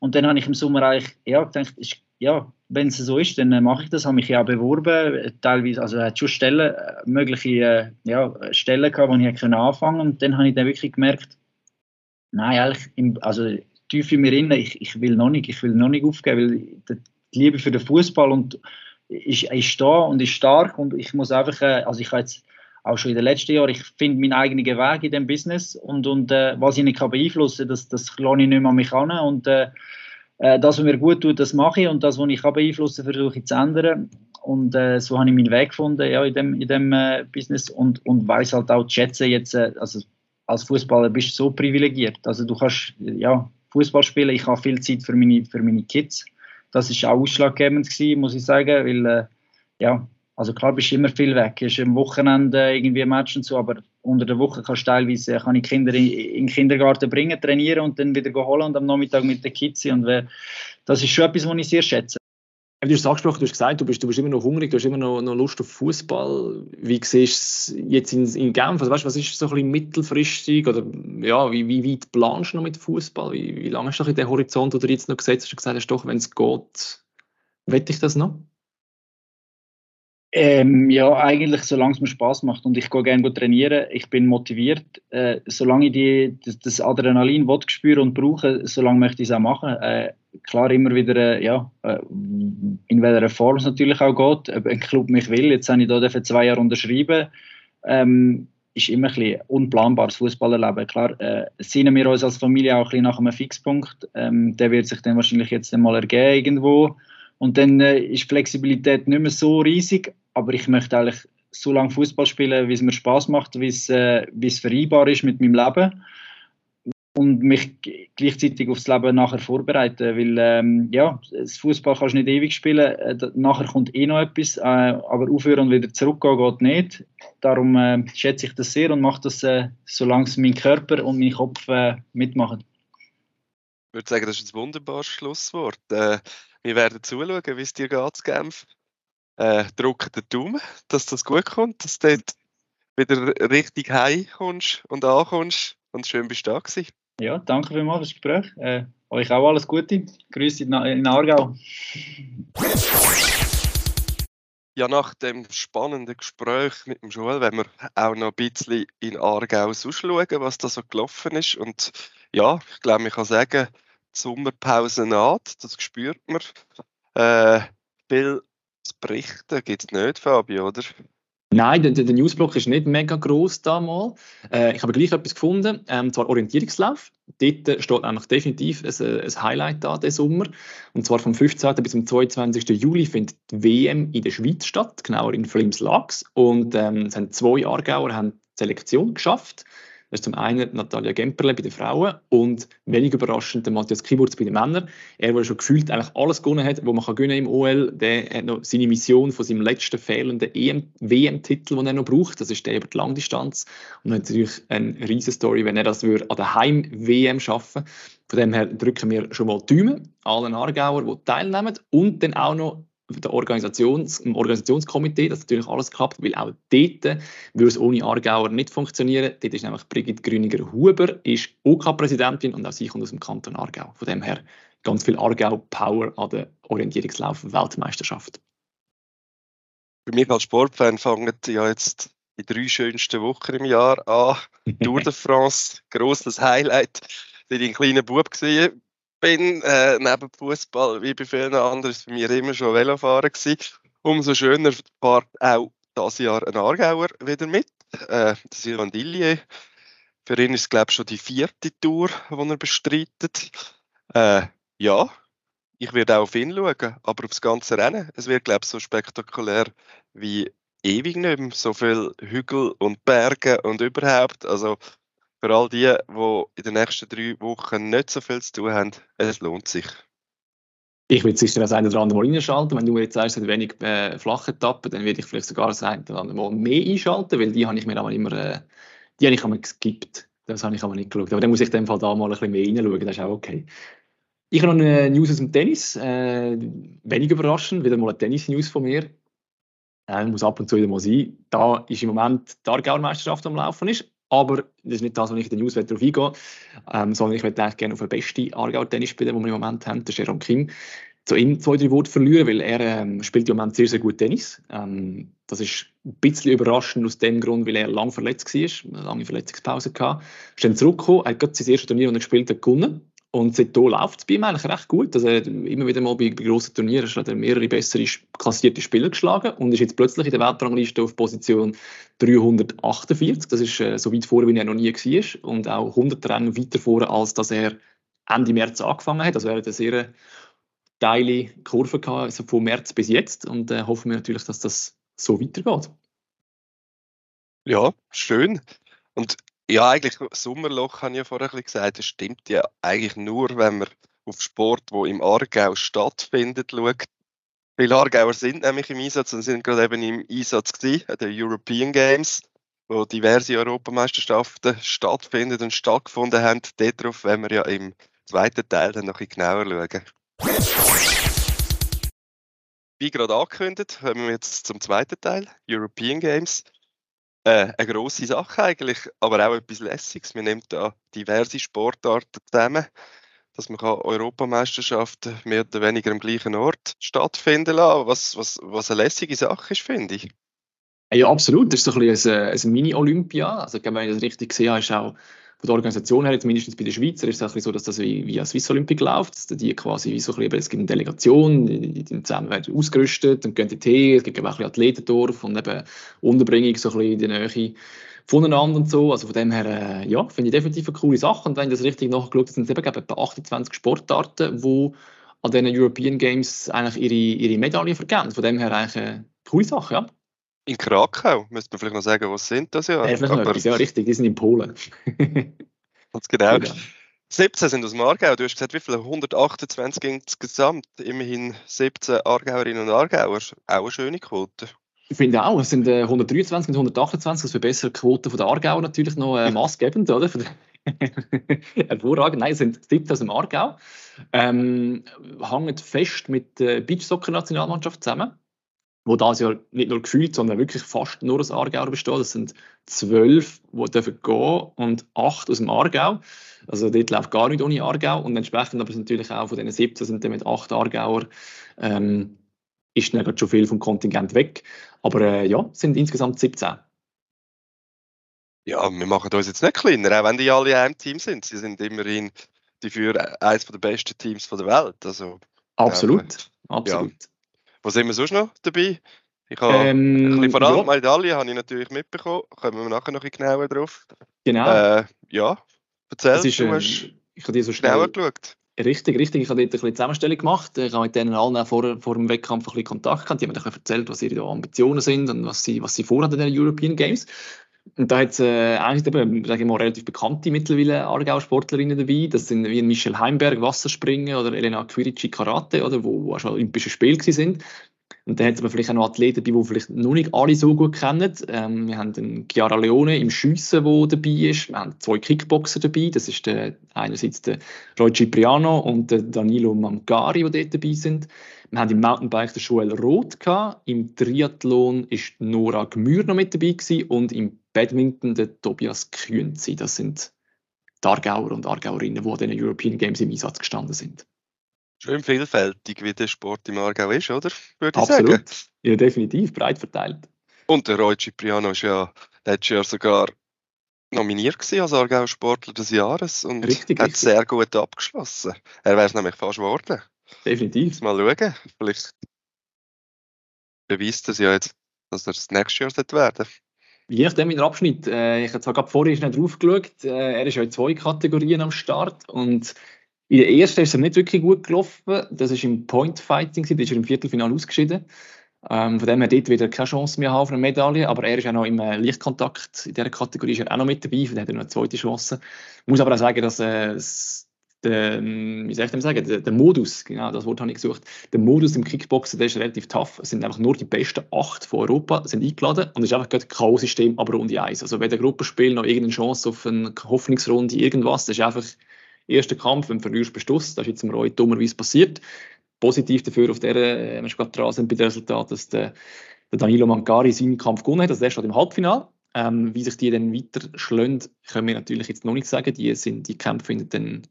Und dann habe ich im Sommer eigentlich ja, gedacht, ist, ja, wenn es so ist, dann äh, mache ich das. Habe mich ja auch beworben, teilweise, also hat schon Stellen, äh, mögliche äh, ja, Stellen gehabt, wo ich können anfangen und dann habe ich dann wirklich gemerkt, nein, eigentlich, im, also tief in mir drin, ich, ich will noch nicht, ich will noch nicht aufgeben, weil die Liebe für den Fußball und ist, ist da und ist stark. Und ich muss einfach, also ich habe jetzt auch schon in den letzten Jahren, ich finde meinen eigenen Weg in dem Business und, und äh, was ich nicht kann beeinflussen kann, das, das lasse ich nicht mehr an mich an. Und äh, äh, das, was mir gut tut, das mache ich und das, was ich kann beeinflussen versuche ich zu ändern. Und äh, so habe ich meinen Weg gefunden ja, in dem, in dem äh, Business und, und weiß halt auch zu schätzen, jetzt, äh, also als Fußballer bist du so privilegiert. Also du kannst ja, Fußball spielen, ich habe viel Zeit für meine, für meine Kids. Das ist auch ausschlaggebend gewesen, muss ich sagen, weil äh, ja, also klar bist du immer viel weg. Es ist am Wochenende irgendwie ein Match und so, aber unter der Woche kannst du teilweise kann ich Kinder in, in den Kindergarten bringen, trainieren und dann wieder holen und am Nachmittag mit den Kids sein. Und das ist schon etwas, was ich sehr schätze. Du hast es angesprochen, du hast gesagt, du bist, du bist immer noch hungrig, du hast immer noch, noch Lust auf Fußball. Wie siehst du es jetzt in, in Genf? Also weißt, was ist so ein bisschen mittelfristig? Oder ja, wie, wie weit planst du noch mit Fußball? Wie, wie lange hast du den Horizont, den du jetzt noch gesetzt hast, du gesagt hast, doch, wenn es geht, wette ich das noch? Ähm, ja, eigentlich, solange es mir Spaß macht und ich gehe gerne trainieren, ich bin motiviert. Äh, solange ich die, das, das Adrenalin spüre und brauche, solange möchte ich es auch machen. Äh, klar, immer wieder, äh, ja, äh, in welcher Form es natürlich auch geht, ob ein Club mich will. Jetzt habe ich da für zwei Jahre unterschrieben. Ähm, ist immer ein bisschen unplanbares Fußballerleben. Klar, äh, sehen wir uns als Familie auch ein bisschen nach einem Fixpunkt. Ähm, der wird sich dann wahrscheinlich jetzt einmal ergeben irgendwo. Und dann äh, ist Flexibilität nicht mehr so riesig, aber ich möchte eigentlich so lange Fußball spielen, wie es mir Spaß macht, wie es, äh, es vereinbar ist mit meinem Leben. und mich gleichzeitig aufs Leben nachher vorbereiten, weil ähm, ja, das Fußball kannst du nicht ewig spielen, äh, nachher kommt eh noch etwas, äh, aber aufhören und wieder zurückgehen geht nicht. Darum äh, schätze ich das sehr und mache das, äh, solange mein Körper und mein Kopf äh, mitmachen. Ich würde sagen, das ist ein wunderbares Schlusswort. Äh, wir werden zuschauen, wie es dir geht, Genf. Äh, drücken den Daumen, dass das gut kommt, dass du dort wieder richtig heimkommst und ankommst und schön bist du da gewesen. Ja, danke vielmals für das Gespräch. Äh, euch auch alles Gute. Grüße in, in Aargau. Ja, nach dem spannenden Gespräch mit dem Joel wenn wir auch noch ein bisschen in Aargau schauen, was da so gelaufen ist. Und ja, ich glaube, ich kann sagen, die Sommerpause naht, das spürt man. Äh, viel zu berichten gibt es nicht, Fabio, oder? Nein, der, der Newsblock ist nicht mega groß damals. Äh, ich habe gleich etwas gefunden, ähm, zwar Orientierungslauf. Dort steht eigentlich definitiv ein, ein Highlight da, diesen Sommer. Und zwar vom 15. bis zum 22. Juli findet die WM in der Schweiz statt, genauer in Flims-Lax. Und ähm, es haben zwei Aargauer haben die Selektion geschafft. Das ist zum einen Natalia Gemperle bei den Frauen und wenig überraschend der Matthias Kiburz bei den Männern. Er, der schon gefühlt eigentlich alles gewonnen hat, was man kann gewinnen im OL, der hat noch seine Mission von seinem letzten fehlenden WM-Titel, den er noch braucht. Das ist der über die Langdistanz. Und natürlich eine riesige Story, wenn er das würde an der Heim-WM schaffen Von dem her drücken wir schon mal die Daumen allen Aargauer, die teilnehmen und dann auch noch der Organisations, im Organisationskomitee, dass natürlich alles klappt, weil auch dort würde es ohne Aargauer nicht funktionieren. Dort ist nämlich Brigitte Grüniger-Huber, ist OK-Präsidentin und auch sie kommt aus dem Kanton Aargau. Von dem her ganz viel Aargau-Power an der Orientierungslauf-Weltmeisterschaft. Für mich als Sportfan fangen ja jetzt die drei schönsten Wochen im Jahr an. Tour de France, grosses Highlight. Da war ich ein kleiner Bub gesehen bin, äh, neben Fußball, wie bei vielen anderen, ist für mich immer schon Velofahren gewesen. Umso schöner fährt auch dieses Jahr ein Aargauer wieder mit, äh, Sylvain Dillier. Für ihn ist es, glaube ich, schon die vierte Tour, die er bestreitet. Äh, ja, ich werde auch auf ihn schauen, aber aufs ganze Rennen. Es wird, glaube ich, so spektakulär wie ewig nicht mehr. So viele Hügel und Berge und überhaupt. Also, für all die, die in den nächsten drei Wochen nicht so viel zu tun haben, es lohnt sich. Ich würde sicher das eine oder andere Mal einschalten. Wenn du jetzt sagst, es wenig äh, flache Etappen, dann würde ich vielleicht sogar das eine oder andere Mal mehr einschalten, weil die habe ich mir aber immer äh, die habe ich einmal geskippt. Das habe ich aber nicht geschaut. Aber dann muss ich in dem Fall da mal ein bisschen mehr reinschauen, das ist auch okay. Ich habe noch eine News aus dem Tennis. Äh, wenig überraschend, wieder mal eine Tennis-News von mir. Äh, muss ab und zu wieder mal sein. Da ist im Moment die Aargauer Meisterschaft am Laufen ist. Aber das ist nicht das, was ich in den News darauf eingehe, ähm, sondern ich eigentlich gerne auf den besten Aargau-Tennisspieler, den wir im Moment haben, den Jerome Kim, zu ihm zwei, drei Worte verlieren, weil er ähm, spielt im Moment sehr, sehr gut Tennis. Ähm, das ist ein bisschen überraschend aus dem Grund, weil er lang verletzt war, eine lange Verletzungspause hatte. Ist dann zurückgekommen, er hat gerade sein erstes Turnier, das er gespielt hat, gewonnen. Und seitdem läuft es bei ihm eigentlich recht gut. Also immer wieder mal bei, bei grossen Turnieren hat er mehrere bessere klassierte Spieler geschlagen und ist jetzt plötzlich in der Weltrangliste auf Position 348. Das ist äh, so weit vor, wie er noch nie war. Und auch 100 Rennen weiter vor, als dass er Ende März angefangen hat. Also er hat eine sehr steile Kurve gehabt, also von März bis jetzt. Und äh, hoffen wir natürlich, dass das so weitergeht. Ja, schön. Und ja, eigentlich Sommerloch habe ich ja vorher gesagt, das stimmt ja eigentlich nur, wenn man auf Sport, wo im Aargau stattfindet, schaut. Viele Aargauer sind nämlich im Einsatz und sind gerade eben im Einsatz gewesen, an den European Games, wo diverse Europameisterschaften stattfinden und stattgefunden haben. Darauf werden wir ja im zweiten Teil dann noch ein genauer schauen. Wie gerade angekündigt, kommen wir jetzt zum zweiten Teil, European Games äh, eine grosse Sache eigentlich, aber auch etwas Lässiges. Wir nehmen da diverse Sportarten zusammen, dass man Europameisterschaften mehr oder weniger am gleichen Ort stattfinden lassen, was, was, was eine lässige Sache ist, finde ich. Ja, absolut. Das ist so ein, bisschen ein, ein Mini-Olympia. Also, wenn ich das richtig habe, ist auch von der Organisation her, zumindest bei den Schweizer, ist es so, dass das wie, wie Swiss Olympic läuft. Dass die quasi wie so ein bisschen, es gibt eine Delegation, die, die zusammen werden ausgerüstet, dann gehen die Tee, es gibt auch ein Athletendorf und eben Unterbringung so ein bisschen in der Nähe voneinander und so. Also von dem her, äh, ja, finde ich definitiv eine coole Sache. Und wenn ich das richtig nachgeschaut habe, sind es eben etwa 28 Sportarten, die an den European Games eigentlich ihre, ihre Medaillen vergeben. Von dem her eigentlich eine coole Sache, ja. In Krakau, müsste man vielleicht noch sagen, was sind das ja? Ja, vielleicht noch etwas, ja, richtig, die sind in Polen. Ganz genau. genau. 17 sind aus dem Aargau. Du hast gesagt, wie viele? 128 insgesamt. Immerhin 17 Aargauerinnen und Aargauer. Auch eine schöne Quote. Ich finde auch, es sind äh, 123 und 128, das verbessert die Quote von der Aargau natürlich noch äh, maßgebend, oder? Hervorragend. Nein, es sind 17 aus dem Aargau. Ähm, hängen fest mit der Beachsoccer-Nationalmannschaft zusammen, wo das ja nicht nur gefühlt, sondern wirklich fast nur aus Aargau besteht. Das sind zwölf, die dürfen gehen und acht aus dem Aargau. Also dort läuft gar nicht ohne Aargau und entsprechend aber natürlich auch von diesen 17 sind dann mit acht Aargauer ähm, ist dann schon viel vom Kontingent weg. Aber äh, ja, sind insgesamt 17. Ja, wir machen uns jetzt nicht kleiner, auch wenn die alle in einem Team sind. Sie sind immerhin die für eines der besten Teams der Welt. Also, absolut, äh, absolut. Ja. Wo sind wir sonst noch dabei? Ich habe ähm, ein bisschen vor allem ja. Medaillen habe ich natürlich mitbekommen. Kommen wir nachher noch ein bisschen genauer drauf. Genau. Äh, ja, erzähl, ist, du hast ähm, ich habe dir so schnell geschaut. Richtig, richtig. Ich habe dort ein bisschen Zusammenstellung gemacht. Ich habe mit denen allen vor, vor dem Wettkampf ein bisschen Kontakt gehabt. Die haben mir erzählt, was ihre Ambitionen sind und was sie, was sie vorhaben in den European Games. Und da hat es äh, eigentlich eben, sage ich mal, relativ bekannte mittlerweile Aargau-Sportlerinnen dabei. Das sind wie Michel Heimberg, Wasserspringen oder Elena Quirici, Karate, oder, wo, wo schon Olympische Spiele sind. Und dann hat es vielleicht auch noch Athleten dabei, die vielleicht noch nicht alle so gut kennen. Ähm, wir haben den Chiara Leone im Schiessen, der dabei ist. Wir haben zwei Kickboxer dabei. Das ist der, einerseits der Roy Cipriano und der Danilo Mangari, die dort dabei sind. Wir haben im Mountainbike den Joel Roth gehabt. Im Triathlon ist Nora Gmür noch mit dabei gewesen. und im Badminton der Tobias Kühnzi. Das sind die Aargauer und Aargauerinnen, die an den European Games im Einsatz gestanden sind. Schön vielfältig, wie der Sport im Aargau ist, oder? Würde ich Absolut. sagen. Ja, definitiv, breit verteilt. Und der Roy Cipriano ist ja letztes Jahr sogar nominiert gewesen als Aargau Sportler des Jahres und richtig, hat richtig. sehr gut abgeschlossen. Er wäre es nämlich fast geworden. Definitiv. Mal schauen, vielleicht beweist es ja jetzt, dass er das nächste Jahr werden Je nachdem in der Abschnitt. Äh, ich habe gerade vorhin nicht drauf geschaut. Äh, er ist ja in zwei Kategorien am Start und in der ersten ist er nicht wirklich gut gelaufen. Das ist im Point Fighting, da ist er im Viertelfinale ausgeschieden. Ähm, von dem her dort wieder keine Chance mehr haben auf eine Medaille, aber er ist auch noch im äh, Lichtkontakt in dieser Kategorie ist er auch noch mit dabei, von dem hat er noch eine zweite Chance. Ich muss aber auch sagen, dass äh, der, ähm, wie soll ich sagen, der, der, Modus, genau das Wort habe ich gesucht, der Modus im Kickboxen, der ist relativ tough. Es sind einfach nur die besten acht von Europa sind eingeladen und es ist einfach ein K.O.-System, aber Runde eins. Also wenn der Gruppenspiel noch irgendeine Chance auf eine Hoffnungsrunde, irgendwas, das ist einfach erster Kampf, wenn du verlierst, bist du Das ist jetzt im Roy dummerweise passiert. Positiv dafür auf der, äh, wir gerade dran sind bei dem Resultat, dass der, der Danilo Mancari seinen Kampf gewonnen hat. Also der steht im Halbfinale. Ähm, wie sich die dann weiter schlönt, können wir natürlich jetzt noch nicht sagen. Die, sind, die Kämpfe finden dann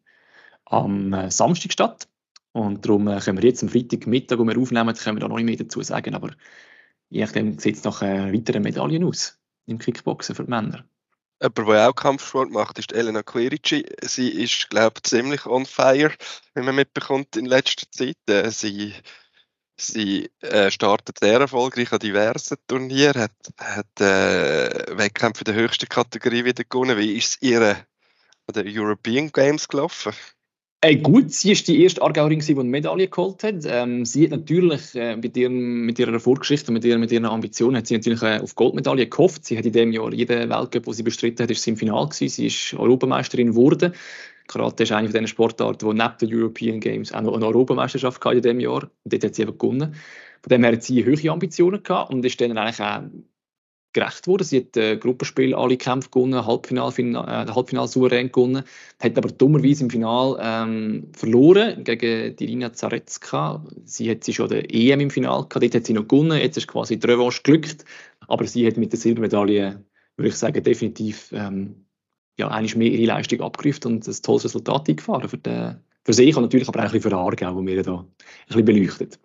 am äh, Samstag statt. Und darum äh, können wir jetzt am Freitagmittag, wo wir aufnehmen, können wir da noch nicht mehr dazu sagen. Aber je nachdem sieht es nach äh, weiteren Medaillen aus im Kickboxen für die Männer. Jemand, der auch Kampfsport macht, ist Elena Quirici. Sie ist, glaube ich, ziemlich on fire, wie man mitbekommt in letzter Zeit. Sie sie startet sehr erfolgreich an diversen Turnieren, hat, hat äh, Wettkämpfe in der höchsten Kategorie wieder gewonnen. Wie ist es ihr an den European Games gelaufen? Äh, gut, sie ist die erste Aargauerin, die eine Medaille geholt hat. Ähm, sie hat natürlich äh, mit, ihrem, mit ihrer Vorgeschichte mit, ihrer, mit ihren Ambitionen hat sie natürlich äh, auf Goldmedaille gehofft. Sie hat in dem Jahr jeden Weltcup, den sie bestritten hat, ist sie im Finale gewesen. Sie ist Europameisterin geworden. Karate ist eine von den Sportarten, die neben den European Games auch noch eine Europameisterschaft hatte in diesem Jahr. Und dort hat sie eben gewonnen. Von dem her hat sie hohe Ambitionen gehabt und ist dann eigentlich auch gerecht worden. Sie hat äh, Gruppenspiel alle Kämpfe gewonnen, Halbfinal, äh, Halbfinal souverän gewonnen, hat aber dummerweise im Final ähm, verloren gegen die Rina Zaretzka. Sie hat sie schon der EM im Final gehabt, dort hat sie noch gewonnen, jetzt ist quasi die Revanche glückt, aber sie hat mit der Silbermedaille, würde ich sagen, definitiv ähm, ja, eigentlich mehr ihre Leistung abgerufen und ein tolles Resultat eingefahren für, den, für sich und natürlich aber auch ein bisschen für Aargau, wo wir da ein bisschen beleuchtet.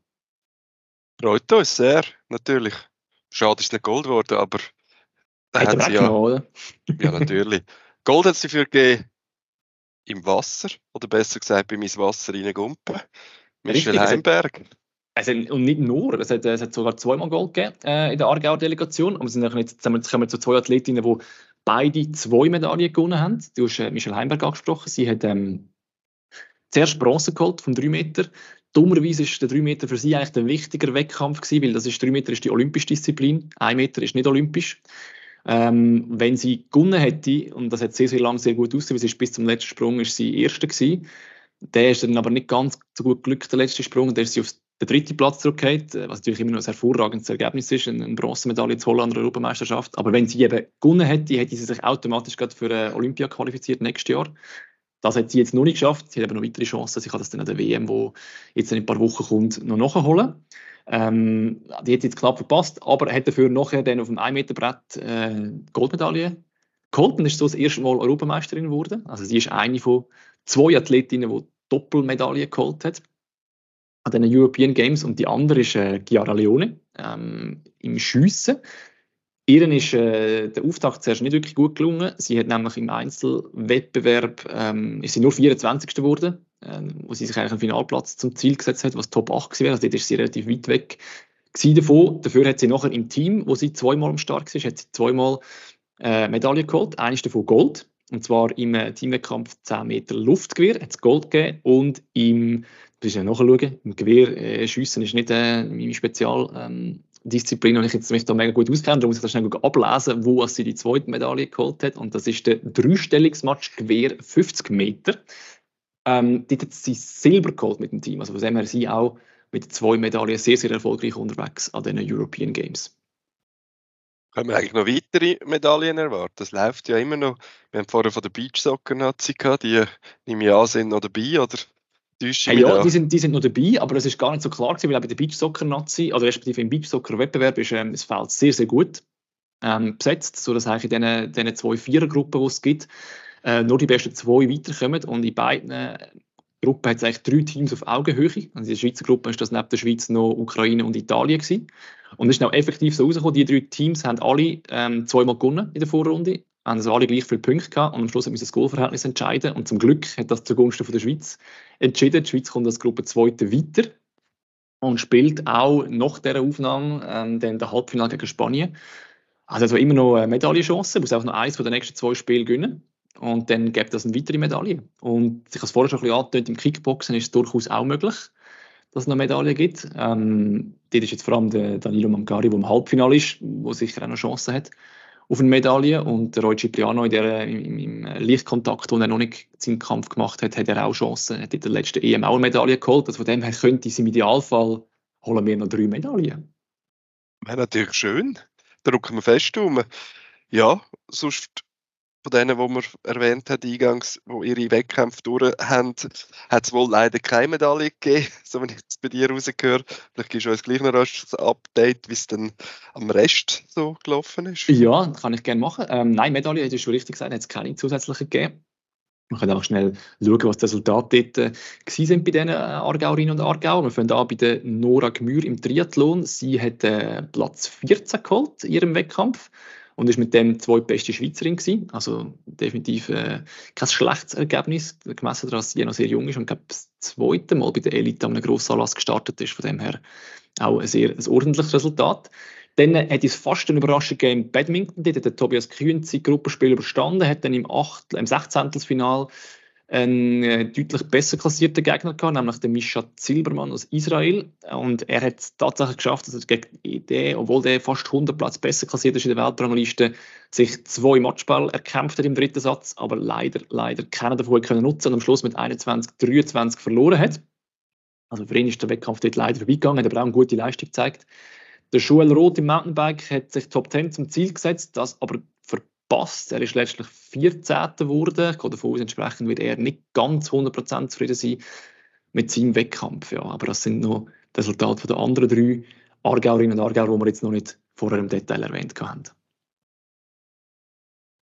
Freut uns sehr, natürlich. Schade ist nicht Gold geworden, aber da hat sie ja. Genommen, ja, natürlich. Gold hat sie für gegeben im Wasser, oder besser gesagt, bei meinem Wasser reingumpen. Michel Heimberg. Also, und nicht nur, es hat, es hat sogar zweimal Gold gegeben äh, in der Aargauer Delegation. Und wir sind jetzt, jetzt kommen wir zu zwei Athletinnen, die beide zwei Medaillen gewonnen haben. Du hast äh, Michel Heimberg angesprochen. Sie hat ähm, zuerst Bronze geholt vom 3 Meter. Dummerweise ist der 3 Meter für sie eigentlich der wichtiger Wettkampf gewesen, weil das ist 3 Meter ist die olympische Disziplin, 1 Meter ist nicht olympisch. Ähm, wenn sie gewonnen hätte, und das hat sehr, sehr lange sehr gut ausgesehen, weil sie bis zum letzten Sprung ist sie Erste gewesen, der ist dann aber nicht ganz so gut glückt, der letzte Sprung, der ist sie auf den dritten Platz zurückgeht, äh, was natürlich immer noch ein hervorragendes Ergebnis ist, eine Bronzemedaille zu holen an der Europameisterschaft. Aber wenn sie eben gewonnen hätte, hätte sie sich automatisch gerade für Olympia qualifiziert nächstes Jahr. Das hat sie jetzt noch nicht geschafft. Sie hat aber noch weitere Chancen. Sie kann das dann an der WM, wo jetzt in ein paar Wochen kommt, noch nachholen. Ähm, die hat jetzt knapp verpasst, aber hat dafür nachher dann auf dem 1-Meter-Brett äh, Goldmedaille geholt und ist so das erste Mal Europameisterin geworden. Also sie ist eine von zwei Athletinnen, die Doppelmedaille geholt hat an den European Games und die andere ist äh, Chiara Leone ähm, im Schiessen. Ihren ist äh, der Auftakt zuerst nicht wirklich gut gelungen. Sie hat nämlich im Einzelwettbewerb ähm, ist sie nur 24. geworden, äh, wo sie sich eigentlich einen Finalplatz zum Ziel gesetzt hat, was Top 8 wäre. Also dort ist sie relativ weit weg davon. Dafür hat sie nachher im Team, wo sie zweimal am Start war, hat sie zweimal äh, Medaille geholt. Eine davon Gold. Und zwar im äh, Teamwettkampf 10 Meter Luftgewehr hat es Gold gegeben und im das ist ja nachschauen. Im Gewehr äh, schiessen ist nicht äh, meine Spezialdisziplin ähm, und ich jetzt mich da mega gut auskenne. Darum muss ich das schnell ablesen, wo sie die zweite Medaille geholt hat. Und das ist der Dreistellungsmatch Gewehr 50 Meter. Ähm, dort hat sie Silber geholt mit dem Team. Also von dem her sie auch mit zwei Medaillen sehr, sehr erfolgreich unterwegs an den European Games. Können wir eigentlich noch weitere Medaillen erwarten? Das läuft ja immer noch. Wir haben vorher von der Beachsoccer-Nazi gehabt, die nehme ich an, sind noch dabei, oder? Hey, ja, die sind, die sind noch dabei, aber das ist gar nicht so klar gewesen, weil bei der Beachsoccer-Nazi, also respektive im Beachsoccer-Wettbewerb ist ähm, das Feld sehr, sehr gut ähm, besetzt, sodass eigentlich in diesen, diesen zwei Vierergruppen, die es gibt, äh, nur die besten zwei weiterkommen und in beiden Gruppen hat es eigentlich drei Teams auf Augenhöhe. Also in der Schweizer Gruppe ist das neben der Schweiz noch Ukraine und Italien gewesen. Und es ist auch effektiv so rausgekommen, die drei Teams haben alle ähm, zweimal gewonnen in der Vorrunde haben also alle gleich viele Punkte gehabt und am Schluss müssen das Goalverhältnis entscheiden. Und zum Glück hat das zugunsten von der Schweiz entschieden. Die Schweiz kommt als Gruppe Zweite weiter und spielt auch nach dieser Aufnahme ähm, dann der Halbfinale gegen Spanien. Also, also immer noch eine Medaillenchance, muss auch noch eins von den nächsten zwei Spielen gewinnen. Und dann gibt es eine weitere Medaille. Und ich habe es vorher schon ein bisschen angetönt, im Kickboxen ist es durchaus auch möglich, dass es noch Medaillen gibt. Ähm, dort ist jetzt vor allem der Danilo Mancari, der im Halbfinale ist, der sicher auch noch Chancen hat auf eine Medaille. Und Roy Cipriano in der, im, im Lichtkontakt, wo er noch nicht seinen Kampf gemacht hat, hat er auch Chancen. Er hat in der letzten EM auch eine Medaille geholt. Also von dem her könnte es im Idealfall holen wir noch drei Medaillen. Wäre natürlich schön. Da rücken wir fest um. Ja, sonst von denen, die man erwähnt hat, eingangs, die ihre Wettkämpfe durch haben, hat es wohl leider keine Medaille gegeben, so wenn ich es bei dir rausgehöre. Vielleicht gibst du uns gleich noch ein Update, wie es dann am Rest so gelaufen ist. Ja, kann ich gerne machen. Ähm, nein, Medaille, hättest du schon richtig gesagt, hat es keine zusätzliche gegeben. Wir können auch schnell schauen, was die Resultate dort äh, sind bei diesen äh, Aargauerinnen und Aargauern. Wir fangen an bei der Nora Gmür im Triathlon. Sie hat äh, Platz 14 geholt in ihrem Wettkampf und ist mit dem zweitbeste Schweizerin gewesen. Also definitiv äh, kein schlechtes Ergebnis, gemessen daran, dass sie noch sehr jung ist und glaube das zweite Mal bei der Elite an einem Grossanlass gestartet ist. Von dem her auch ein sehr ein ordentliches Resultat. Dann hat es fast eine Überraschung im Badminton. Dort hat der Tobias Kühn sein Gruppenspiel überstanden, hat dann im, 8, im 16. Final einen äh, deutlich besser klassierten Gegner gehabt, nämlich den Misha Zilbermann aus Israel. Und er hat es tatsächlich geschafft, dass er gegen den, obwohl der fast 100 Platz besser klassiert ist in der Weltrangliste, sich zwei Matchball erkämpft hat im dritten Satz, aber leider, leider keiner davon können nutzen und am Schluss mit 21, 23 verloren hat. Also für ihn ist der Wettkampf dort leider vorbeigegangen, hat aber auch eine gute Leistung gezeigt. Der Joel Roth im Mountainbike hat sich Top 10 zum Ziel gesetzt, das aber passt. Er ist letztlich 14. geworden. Ich gehe davon aus, entsprechend wird er nicht ganz 100% zufrieden sein mit seinem Wettkampf. Ja, aber das sind noch die Resultate der anderen drei Aargauerinnen und Aargauer, die wir jetzt noch nicht vorher im Detail erwähnt haben.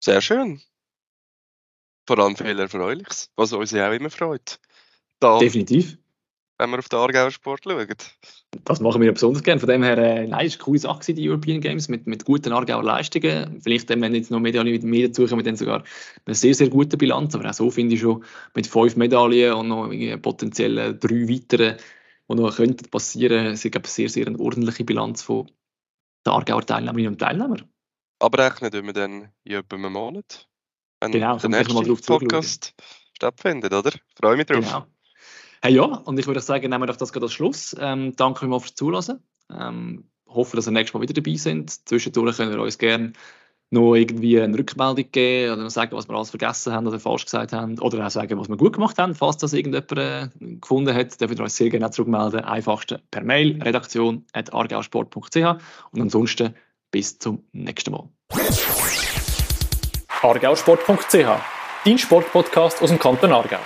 Sehr schön. Vor allem viel Erfreuliches, was uns ja auch immer freut. Da Definitiv wenn wir auf den Aargauer Sport schauen. Das machen wir ja besonders gerne. Von dem her, äh, nein, ist eine coole Sache, die European Games, mit, mit guten Aargauer Leistungen. Vielleicht, wenn jetzt noch Medaillen mehr dazu kommen, dann sogar eine sehr, sehr gute Bilanz. Aber auch so finde ich schon, mit fünf Medaillen und noch potenziell drei weiteren, die noch könnten passieren, sind glaube sehr, sehr eine ordentliche Bilanz von den Aargauer Teilnehmerinnen und Teilnehmern. Aber rechnen wir dann in etwa einem Monat, wenn genau, der nächste Podcast stattfindet, oder? Freue mich drauf. Genau. Hey, ja, und ich würde sagen, nehmen wir doch das gerade als Schluss. Ähm, danke euch fürs Zuhören. Ähm, hoffe, dass ihr nächstes Mal wieder dabei sind. Zwischendurch können wir uns gerne noch irgendwie eine Rückmeldung geben oder noch sagen, was wir alles vergessen haben oder falsch gesagt haben oder auch sagen, was wir gut gemacht haben, falls das irgendjemand äh, gefunden hat, dürft ihr uns sehr gerne zurückmelden. Einfachste per Mail redaktion.argausport.ch und ansonsten bis zum nächsten Mal. argausport.ch, dein Sportpodcast aus dem Kanton Aargau.